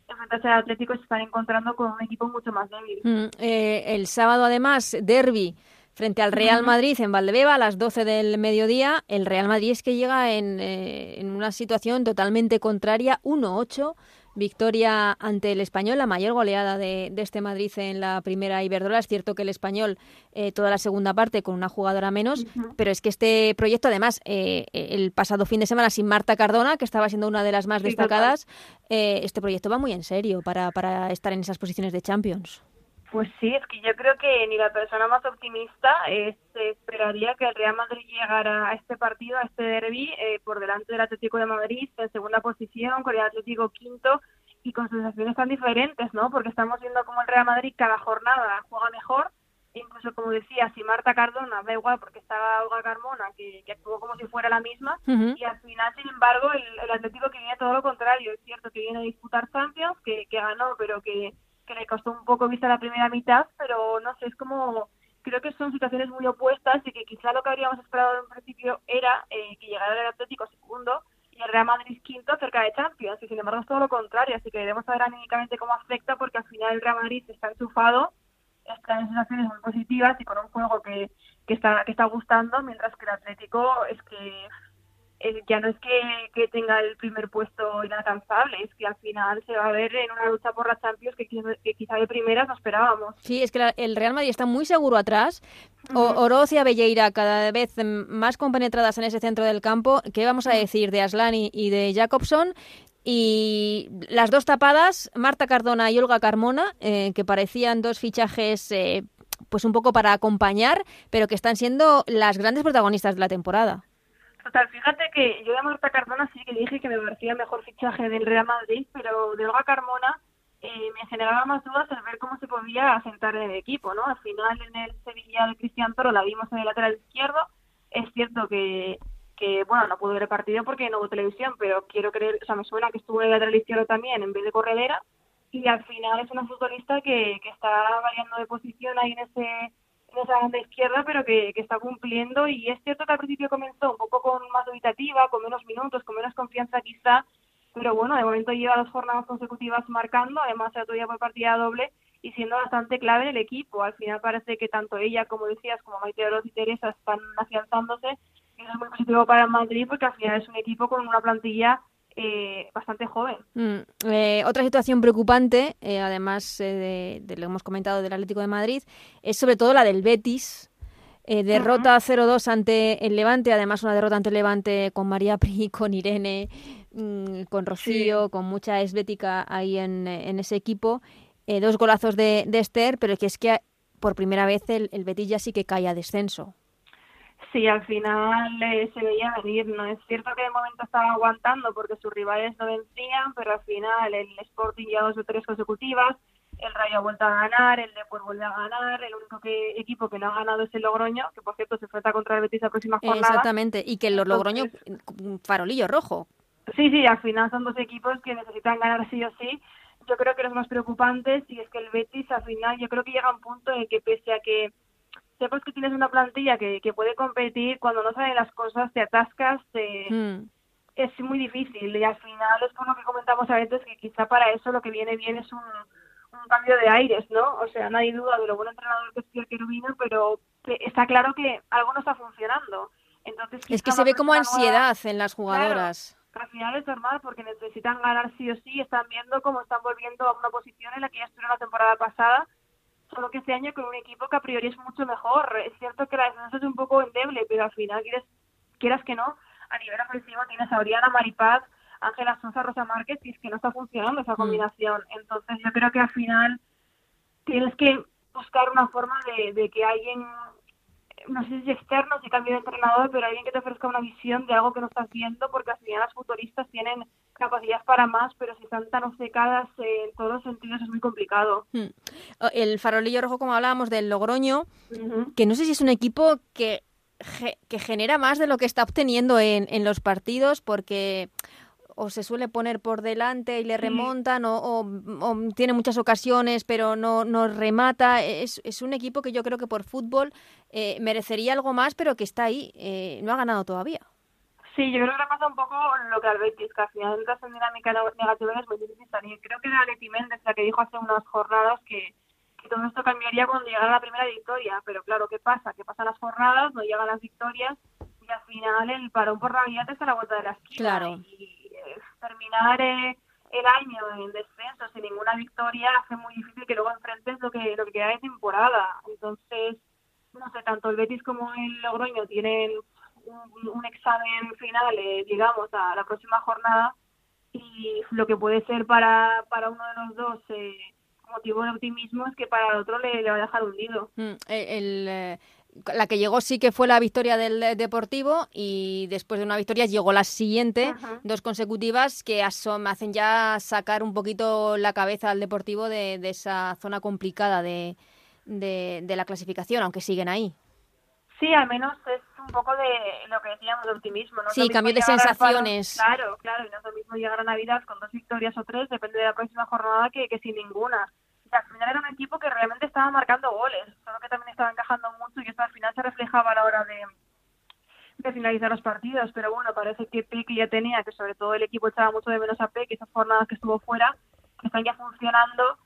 enfrentarse al Atlético se están encontrando con un equipo mucho más débil. Mm, el sábado además derby frente al Real Madrid en Valdebeba a las 12 del mediodía. El Real Madrid es que llega en, eh, en una situación totalmente contraria, 1-8. Victoria ante el español, la mayor goleada de, de, este Madrid en la primera Iberdrola. Es cierto que el español, eh, toda la segunda parte con una jugadora menos, pero es que este proyecto, además, eh, el pasado fin de semana sin Marta Cardona, que estaba siendo una de las más destacadas, este proyecto va muy en serio para, para estar en esas posiciones de Champions. Pues sí, es que yo creo que ni la persona más optimista eh, se esperaría que el Real Madrid llegara a este partido, a este derby, eh, por delante del Atlético de Madrid en segunda posición, con el Atlético quinto y con sensaciones tan diferentes, ¿no? Porque estamos viendo cómo el Real Madrid cada jornada juega mejor, incluso como decía, si Marta Cardona, da igual porque estaba Olga Carmona, que, actuó como si fuera la misma, y al final, sin embargo, el, Atlético que viene todo lo contrario, es cierto que viene a disputar Champions, que, que ganó, pero que que le costó un poco vista la primera mitad, pero no sé, es como creo que son situaciones muy opuestas y que quizá lo que habríamos esperado en un principio era eh, que llegara el Atlético segundo y el Real Madrid quinto cerca de Champions y sin embargo es todo lo contrario, así que debemos saber anímicamente cómo afecta porque al final el Real Madrid está enchufado, está en sensaciones muy positivas y con un juego que, que está que está gustando, mientras que el Atlético es que ya no es que, tenga el primer puesto inalcanzable, es que al final se va a ver en una lucha por la Champions que, quizá de primeras no esperábamos. Sí, es que el Real Madrid está muy seguro atrás. Oroz y Abelleira cada vez más compenetradas en ese centro del campo. ¿Qué vamos a decir de Aslani y de Jacobson? Y las dos tapadas, Marta Cardona y Olga Carmona, eh, que parecían dos fichajes eh, pues un poco para acompañar, pero que están siendo las grandes protagonistas de la temporada. Total, fíjate que yo de Marta Cardona sí que dije que me parecía mejor fichaje del Real Madrid, pero de Olga Carmona eh, me generaba más dudas el ver cómo se podía asentar en el equipo, ¿no? Al final en el Sevilla de Cristian Toro la vimos en el lateral izquierdo, es cierto que, bueno, no pudo ver el partido porque no hubo televisión, pero quiero creer, o sea, me suena que estuvo en el lateral izquierdo también en vez de corredera, y al final es una futbolista que está variando de posición ahí en ese esa banda izquierda, pero que, que, está cumpliendo. Y es cierto que al principio comenzó un poco con más dubitativa, con menos minutos, con menos confianza quizá, pero bueno, de momento lleva dos jornadas consecutivas marcando, además el otro día por partida doble y siendo bastante clave el equipo. Al final parece que tanto ella, como decías, como Maite Oroz y Teresa están afianzándose y es muy positivo para el Madrid porque al final es un equipo con una plantilla eh, bastante joven. Mm, eh, otra situación preocupante, eh, además de, de, lo que hemos comentado del Atlético de Madrid, es sobre todo la del Betis. derrota 0-2 ante el Levante, además una derrota ante el Levante con María Pri, con Irene, mm, con Rocío, con mucha esbética ahí en, en ese equipo. dos golazos de, de, Esther, pero que es que por primera vez el, el Betis ya sí que cae a descenso. Sí, al final eh, se veía venir. No es cierto que de momento estaba aguantando porque sus rivales no vencían, pero al final el Sporting ya dos o tres consecutivas, el Rayo ha vuelto a ganar, el Depor vuelve a ganar, el único que, equipo que no ha ganado es el Logroño, que por cierto se enfrenta contra el Betis la próxima jornada. Exactamente, y que el Logroño, farolillo rojo. Sí, sí, al final son dos equipos que necesitan ganar sí o sí. Yo creo que los más preocupantes, y es que el Betis al final, yo creo que llega a un punto en que pese a que sepas que tienes una plantilla que, que puede competir, cuando no salen las cosas te atascas, te, mm. es muy difícil y al final es lo que comentamos a veces que quizá para eso lo que viene bien es un, un cambio de aires, ¿no? O sea, nadie duda de lo buen entrenador que es Pierre Querubino, pero está claro que algo no está funcionando. Entonces, es que se ve como ansiedad en las jugadoras. al final es normal porque necesitan ganar sí o sí, están viendo cómo están volviendo a una posición en la que ya estuvieron la temporada pasada solo que este año con un equipo que a priori es mucho mejor. Es cierto que la defensa es un poco endeble, pero al final quieres, quieras que no, a nivel ofensivo tienes a Oriana, Maripaz, Ángela Sosa, Rosa Márquez, y es que no está funcionando esa mm. combinación. Entonces yo creo que al final tienes que buscar una forma de, de que alguien, no sé si externo, si cambio de entrenador, pero alguien que te ofrezca una visión de algo que no estás viendo, porque al final las futuristas tienen capacidad para más, pero si están tan obcecadas en todos los sentidos es muy complicado. Hmm. El farolillo rojo, como hablábamos del Logroño, que no sé si es un equipo que, que genera más de lo que está obteniendo en, en los partidos, porque o se suele poner por delante y le remontan o, tiene muchas ocasiones pero no, no remata. Es, es, un equipo que yo creo que por fútbol eh, merecería algo más pero que está ahí, eh, no ha ganado todavía. Sí, yo creo que pasa un poco lo que al Betis, que al final entras en dinámica negativa es muy difícil salir. Creo que era Leti Méndez la que dijo hace unas jornadas que, todo esto cambiaría cuando llegara la primera victoria. Pero claro, ¿qué pasa? Que pasan las jornadas, no llegan las victorias y al final el parón por Navidad está a la vuelta de la esquina. Claro. Y, terminar eh, el año en descenso sin ninguna victoria hace muy difícil que luego enfrentes lo que, lo que queda de temporada. Entonces, no sé, tanto el Betis como el Logroño tienen un, examen final, eh, digamos, a la próxima jornada y lo que puede ser para, para uno de los dos eh, motivo de optimismo es que para el otro le, va a dejar hundido. Mm, eh, el, la que llegó sí que fue la victoria del Deportivo y después de una victoria llegó la siguiente, dos consecutivas que hacen ya sacar un poquito la cabeza al Deportivo de, de esa zona complicada de, de, de la clasificación, aunque siguen ahí. Sí, al menos es un poco de lo que decíamos de optimismo. ¿no? Sí, cambio de sensaciones. claro, claro, y no es lo mismo llegar a Navidad con dos victorias o tres, depende de la próxima jornada, que, que sin ninguna. Al final era un equipo que realmente estaba marcando goles, solo que también estaba encajando mucho y esto al final se reflejaba a la hora de, finalizar los partidos. Pero bueno, parece que Peque ya tenía, que sobre todo el equipo echaba mucho de menos a Peque, esas jornadas que estuvo fuera, que están ya funcionando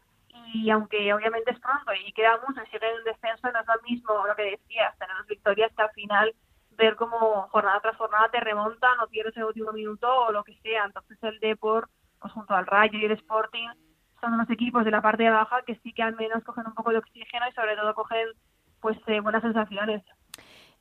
y aunque obviamente es pronto y queda mucho y sigue en descenso, no es lo mismo lo que decías, tener las victorias que al final ver cómo jornada tras jornada te remontan o pierdes el último minuto o lo que sea. Entonces el Depor, pues junto al Rayo y el Sporting, son unos equipos de la parte baja que sí que al menos cogen un poco de oxígeno y sobre todo cogen pues eh, buenas sensaciones.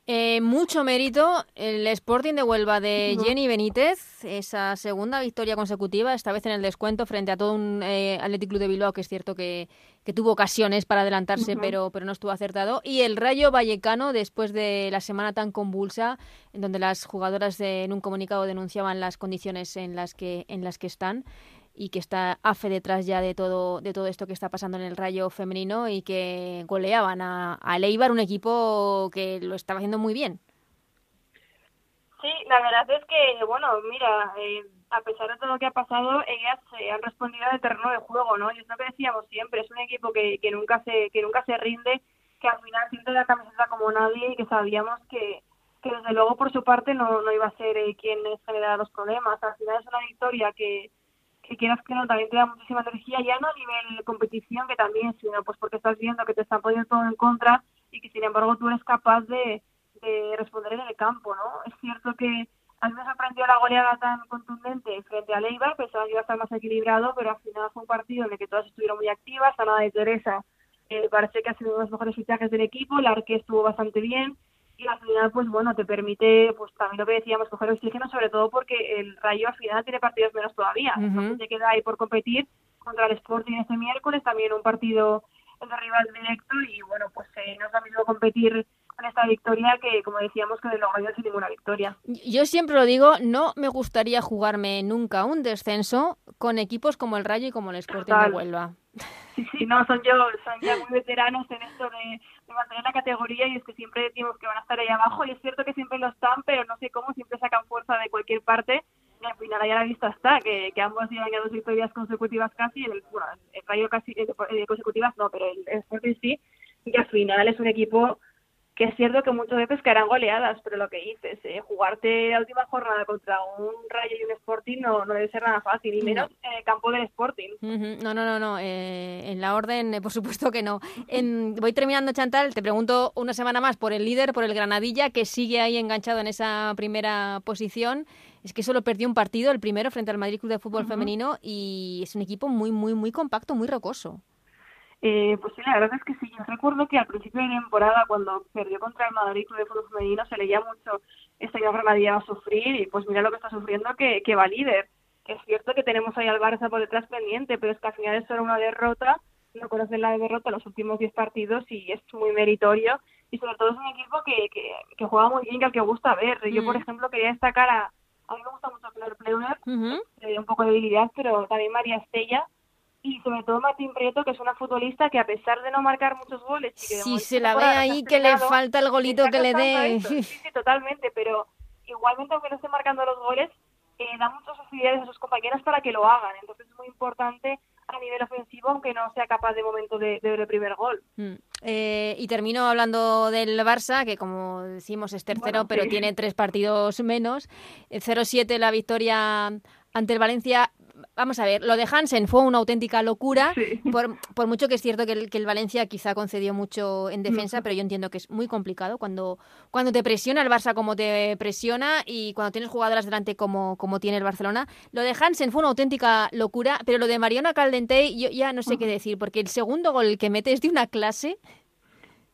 Eh, mucho mérito el Sporting de Huelva de Jenny Benítez, esa segunda victoria consecutiva, esta vez en el descuento frente a todo un eh, Athletic Club de Bilbao, que es cierto que, tuvo ocasiones para adelantarse, pero, pero no estuvo acertado. Y el Rayo Vallecano, después de la semana tan convulsa, en donde las jugadoras en un comunicado denunciaban las condiciones en las que, en las que están y que está AFE detrás ya de todo, de todo esto que está pasando en el Rayo femenino y que goleaban a, a Leibar, un equipo que lo estaba haciendo muy bien. Sí, la verdad es que, bueno, mira, eh, a pesar de todo lo que ha pasado, ellas se han respondido de terreno de juego, ¿no? Y es lo que decíamos siempre, es un equipo que, que nunca se que nunca se rinde, que al final siente la camiseta como nadie y que sabíamos que, que desde luego por su parte no, no iba a ser eh, quien generara los problemas. Al final es una victoria que, que quieras que no, también te da muchísima energía, ya no a nivel competición, que también, sino pues porque estás viendo que te están poniendo todo en contra y que sin embargo tú eres capaz de, de responder en el campo, ¿no? Es cierto que a mí me sorprendió la goleada tan contundente frente a Leibar, pensaba que iba a estar más equilibrado, pero al final fue un partido en el que todas estuvieron muy activas, Ana de Teresa eh, parece que ha sido uno de los mejores fichajes del equipo, la Arque estuvo bastante bien, y al final, pues bueno, te permite, pues también lo que decíamos, coger oxígeno, sobre todo porque el Rayo al final tiene partidos menos todavía, entonces te queda ahí por competir contra el Sporting este miércoles, también un partido de rival directo, y bueno, pues eh, no es lo mismo competir con esta victoria que, como decíamos, que de Logroño sin ninguna victoria. Yo siempre lo digo, no me gustaría jugarme nunca un descenso con equipos como el Rayo y como el Sporting de Huelva. Sí, sí, no, son yo, son ya muy veteranos en esto de, de, mantener la categoría y es que siempre decimos que van a estar ahí abajo y es cierto que siempre lo están, pero no sé cómo, siempre sacan fuerza de cualquier parte y al final ahí a la vista está, que, que ambos llevan ya dos victorias consecutivas casi, el, bueno, el Rayo casi eh, consecutivas no, pero el, el Sporting sí, y al final es un equipo que es cierto que muchas veces caerán goleadas, pero lo que dices, eh, jugarte la última jornada contra un Rayo y un Sporting no, no debe ser nada fácil, y menos en el campo del Sporting. No, no, no, no. Eh, en la orden, eh, por supuesto que no. En, voy terminando, Chantal, te pregunto una semana más por el líder, por el Granadilla, que sigue ahí enganchado en esa primera posición. Es que solo perdió un partido, el primero, frente al Madrid Club de Fútbol Femenino, y es un equipo muy, muy, muy compacto, muy rocoso. Eh, pues sí, la verdad es que sí. Yo recuerdo que al principio de temporada, cuando perdió contra el Madrid Club de Fútbol Femenino, se leía mucho este año Granadilla va a sufrir y pues mira lo que está sufriendo que, que va líder. Es cierto que tenemos ahí al Barça por detrás pendiente, pero es que al final es solo una derrota, no conocen la derrota en los últimos 10 partidos y es muy meritorio y sobre todo es un equipo que, que, que juega muy bien, que al que gusta ver. Yo, por ejemplo, quería destacar a, a mí me gusta mucho Claire Pleuner, uh un poco de debilidad, pero también María Estella, y sobre todo Martín Prieto, que es una futbolista que a pesar de no marcar muchos goles... Y que sí, se la ve ahí que le falta el golito que le dé. Sí, sí, totalmente, pero igualmente aunque no esté marcando los goles, eh, da muchas facilidades a sus compañeras para que lo hagan. Entonces es muy importante a nivel ofensivo, aunque no sea capaz de momento de, de ver el primer gol. Mm. Eh, y termino hablando del Barça, que como decimos es tercero, Bueno, pero sí. tiene tres partidos menos. Eh, 0-7 la victoria ante el Valencia. Vamos a ver, lo de Hansen fue una auténtica locura, por, por mucho que es cierto que el, que el Valencia quizá concedió mucho en defensa, pero yo entiendo que es muy complicado cuando, cuando te presiona el Barça como te presiona y cuando tienes jugadoras delante como, como tiene el Barcelona. Lo de Hansen fue una auténtica locura, pero lo de Mariona Caldentey yo ya no sé qué decir, porque el segundo gol que mete es de una clase.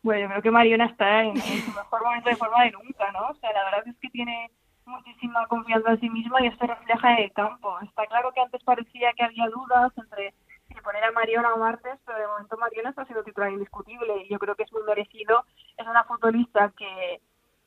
Bueno, yo creo que Mariona está en, en su mejor momento de forma de nunca, ¿no? O sea, la verdad es que tiene muchísima confianza en sí misma y esto refleja en el campo. Está claro que antes parecía que había dudas entre si poner a Mariona o Martes, pero de momento Mariona está siendo titular indiscutible y yo creo que es muy merecido. Es una futbolista que,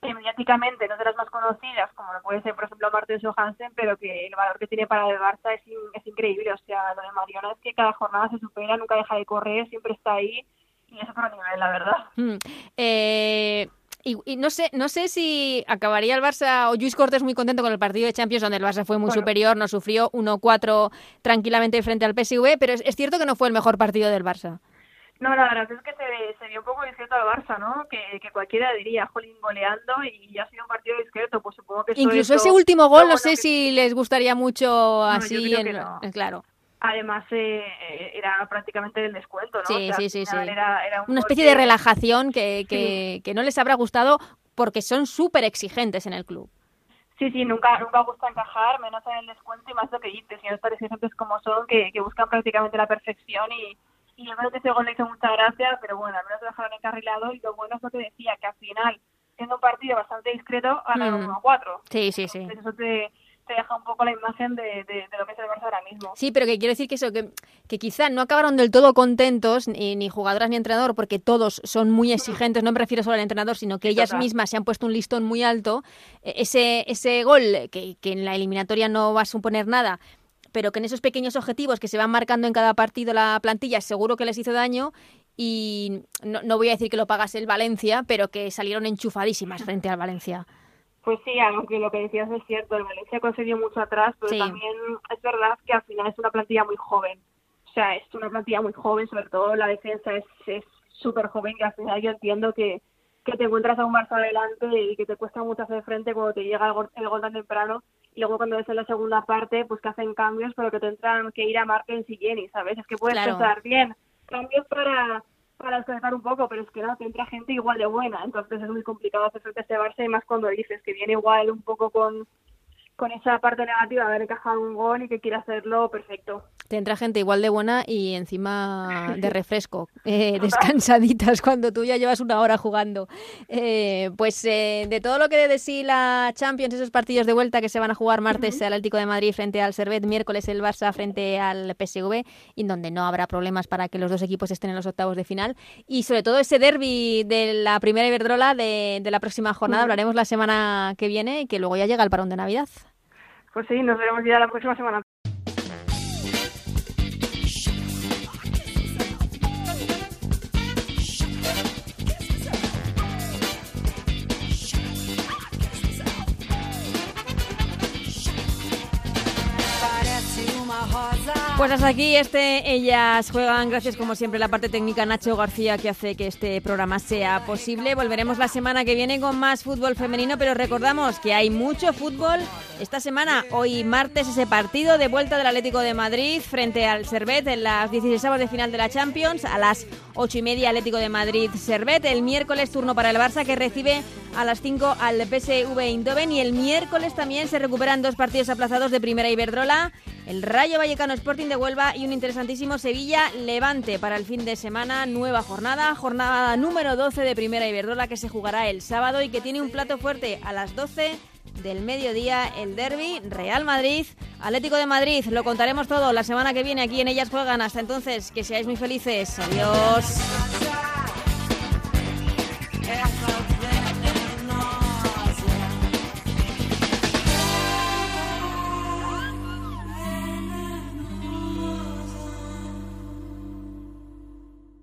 mediáticamente no es de las más conocidas, como lo puede ser, por ejemplo, Martens o Hansen, pero que el valor que tiene para el Barça es, in- es increíble. O sea, lo de Mariona es que cada jornada se supera, nunca deja de correr, siempre está ahí y es otro nivel, la verdad. Mm. Eh, y, y no sé no sé si acabaría el Barça o Luis Cortés muy contento con el partido de Champions donde el Barça fue muy Bueno. superior, nos sufrió 1-4 tranquilamente frente al PSV, pero es, es cierto que no fue el mejor partido del Barça. No, la verdad es que se, se vio un poco discreto al Barça, ¿no? Que, que cualquiera diría, jolín, goleando y ha sido un partido discreto, pues supongo que Incluso es ese último gol, no bueno sé que- si les gustaría mucho así. en- no. Claro. Además, eh, eh, era prácticamente del descuento, ¿no? Sí, O sea, sí, sí. Era, era un Una especie de relajación que, que, que no les habrá gustado porque son súper exigentes en el club. Sí, sí, nunca, nunca gusta encajar, menos en el descuento y más lo que dices, y tan exigentes como son, que, que buscan prácticamente la perfección y, y yo creo que ese gol le hizo mucha gracia, pero bueno, al menos lo dejaron encarrilado y lo bueno es lo que decía, que al final, siendo un partido bastante discreto, ganaron Mm. 1 a 4. Sí, sí, sí. Entonces eso te, te deja un poco la imagen de, de, de lo que es el Barça ahora mismo. Sí, pero que quiero decir que eso, que, que quizá no acabaron del todo contentos, ni, ni jugadoras ni entrenador, porque todos son muy exigentes, no me refiero solo al entrenador, sino que ellas total. mismas se han puesto un listón muy alto. E- Ese, ese gol, que, que en la eliminatoria no va a suponer nada, pero que en esos pequeños objetivos que se van marcando en cada partido la plantilla, seguro que les hizo daño. Y no, no voy a decir que lo pagase el Valencia, pero que salieron enchufadísimas frente al Valencia. Pues sí, aunque lo que decías es cierto, el Valencia concedió mucho atrás, pero Sí. también es verdad que al final es una plantilla muy joven. O sea, es una plantilla muy joven, sobre todo la defensa es súper joven, que al final yo entiendo que, que te encuentras a un Barça adelante y que te cuesta mucho hacer frente cuando te llega el gol, el gol tan temprano y luego cuando ves en la segunda parte pues que hacen cambios pero que tendrán que ir a Martens y Jenny, ¿sabes? Es que puedes Claro. pensar bien, cambios para para desconectar un poco, pero es que no, te entra gente igual de buena, entonces es muy complicado hacer frente a este Barça y más cuando dices que viene igual un poco con con esa parte negativa de haber encajado un gol y que quiere hacerlo perfecto. Te entra gente igual de buena y encima de refresco, eh, descansaditas cuando tú ya llevas una hora jugando. Eh, pues eh, de todo lo que de sí la Champions, esos partidos de vuelta que se van a jugar martes el Atlético de Madrid frente al Servet, miércoles el Barça frente al PSV, y donde no habrá problemas para que los dos equipos estén en los octavos de final. Y sobre todo ese derby de la primera Iberdrola de, de la próxima jornada, hablaremos la semana que viene y que luego ya llega el parón de Navidad. Pues sí, nos veremos ya la próxima semana. Pues hasta aquí este Ellas Juegan. Gracias como siempre la parte técnica Nacho García que hace que este programa sea posible. Volveremos la semana que viene con más fútbol femenino, pero recordamos que hay mucho fútbol esta semana. Hoy martes ese partido de vuelta del Atlético de Madrid frente al Servet en las 16 de final de la Champions. A las 8 y media Atlético de Madrid Servet. El miércoles turno para el Barça que recibe a las 5 al PSV Eindhoven y el miércoles también se recuperan dos partidos aplazados de Primera Iberdrola, el Rayo Vallecano Sporting Racing de Huelva y un interesantísimo Sevilla-Levante para el fin de semana. Nueva jornada, jornada número 12 de Primera Iberdrola que se jugará el sábado y que tiene un plato fuerte a las 12 del mediodía el derby Real Madrid Atlético de Madrid. Lo contaremos todo la semana que viene aquí en ellas juegan. Hasta entonces que seáis muy felices. Adiós.